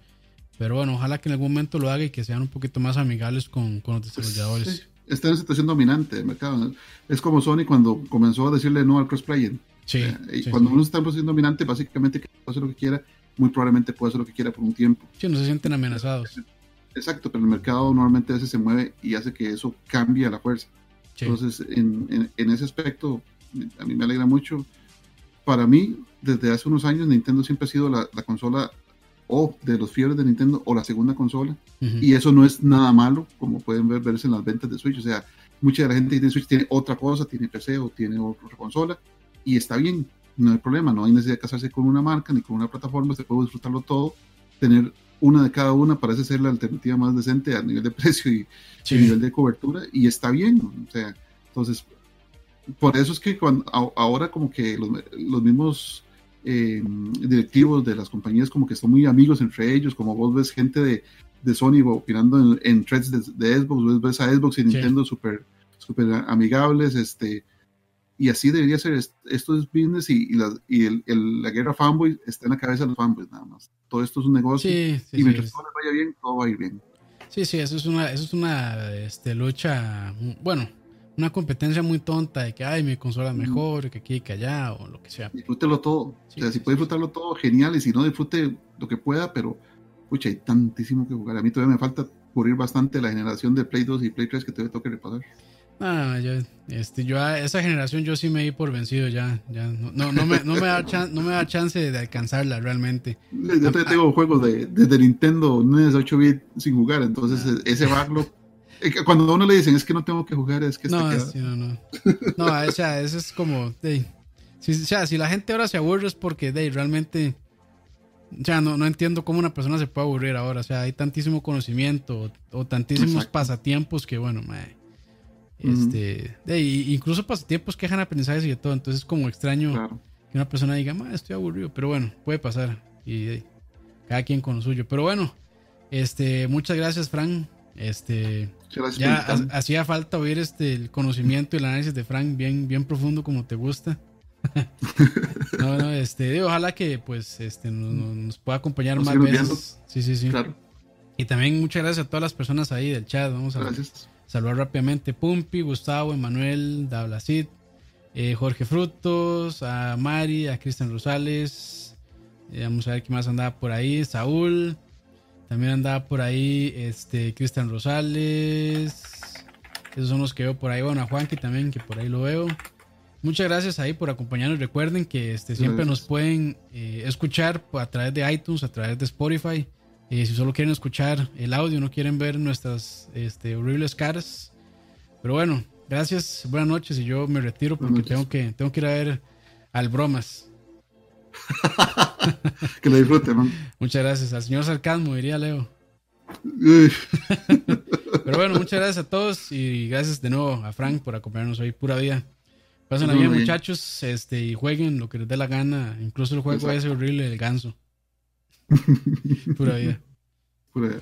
Pero bueno, ojalá que en algún momento lo haga y que sean un poquito más amigables con, con los desarrolladores. Está en situación dominante del mercado. Es como Sony cuando comenzó a decirle no al crossplay. Sí, cuando uno está en posición dominante, básicamente que puede hacer lo que quiera, muy probablemente puede hacer lo que quiera por un tiempo. Sí, no se sienten amenazados. Exacto, pero el mercado normalmente a veces se mueve y hace que eso cambie a la fuerza. Entonces, en, en, ese aspecto, a mí me alegra mucho. Para mí, desde hace unos años, Nintendo siempre ha sido la, la consola o de los fiebres de Nintendo o la segunda consola. Y eso no es nada malo, como pueden ver, verse en las ventas de Switch. O sea, mucha de la gente que tiene Switch tiene otra cosa, tiene PC o tiene otra consola y está bien, no hay problema, no hay necesidad de casarse con una marca ni con una plataforma, se puede disfrutarlo todo, tener una de cada una parece ser la alternativa más decente a nivel de <laughs> precio y, a nivel de cobertura y está bien, o sea, entonces, por eso es que cuando, ahora como que los, los mismos eh, directivos de las compañías como que son muy amigos entre ellos, como vos ves gente de, de Sony opinando en, threads de, Xbox, vos ves a Xbox y Nintendo súper super amigables, este, y así debería ser, esto es business y, la, y el, la guerra fanboy está en la cabeza de los fanboys nada más. Todo esto es un negocio y mientras todo les vaya bien, todo va a ir bien. Sí, sí, eso es una, eso es una este, lucha, bueno, una competencia muy tonta de que, ay, mi consola es mejor, que aquí, que allá, o lo que sea. Disfrútelo todo. o sea, si puede disfrutarlo todo, genial. Y si no, disfrute lo que pueda, pero, pucha, hay tantísimo que jugar. A mí todavía me falta cubrir bastante la generación de Play 2 y Play 3 que todavía tengo que repasar. Ah, yo, este, yo a esa generación yo sí me di por vencido ya, ya no, no, me, no, me, da no me da chance de alcanzarla realmente. Yo todavía tengo juegos de, desde Nintendo NES 8 bit sin jugar, entonces ah. ese backlog cuando a uno le dicen es que no tengo que jugar, es que no, no, no. <laughs> No, o sea, eso es como. si, o sea, si la gente ahora se aburre es porque de, realmente. O sea, no, no entiendo cómo una persona se puede aburrir ahora. O sea, hay tantísimo conocimiento o, tantísimos pasatiempos que, bueno, este, incluso pasatiempos que dejan aprendizajes y de todo. Entonces es como extraño que una persona diga, estoy aburrido. Pero bueno, puede pasar. Y cada quien con lo suyo. Pero bueno, este, muchas gracias, Frank, este, ya hacía falta oír este el conocimiento y el análisis de Frank bien, bien profundo como te gusta. <laughs> no, no, este, ojalá que pues este nos, pueda acompañar más veces. Sí, sí, sí. Claro. Y también muchas gracias a todas las personas ahí del chat. Vamos a saludar rápidamente. Pumpi, Gustavo, Emanuel, Dablacid, eh, Jorge Frutos, a Mari, a Cristian Rosales. Eh, vamos a ver qué más andaba por ahí. Saúl. También andaba por ahí este Cristian Rosales. Esos son los que veo por ahí. Bueno, a Juanqui también, que por ahí lo veo. Muchas gracias ahí por acompañarnos. Recuerden que este, siempre nos pueden eh, escuchar a través de iTunes, a través de Spotify. Eh, si solo quieren escuchar el audio, no quieren ver nuestras este, horribles caras. Pero bueno, gracias, buenas noches y yo me retiro porque tengo que, tengo que ir a ver al bromas. <laughs> que lo disfrute, man. Muchas gracias. Al señor Sarcasmo, diría Leo. <laughs> Pero bueno, muchas gracias a todos y gracias de nuevo a Frank por acompañarnos hoy. Pura vida. Pasen bien, muchachos, este, y jueguen lo que les dé la gana. Incluso el juego ese horrible, el ganso. <laughs> Pura vida. Pura vida.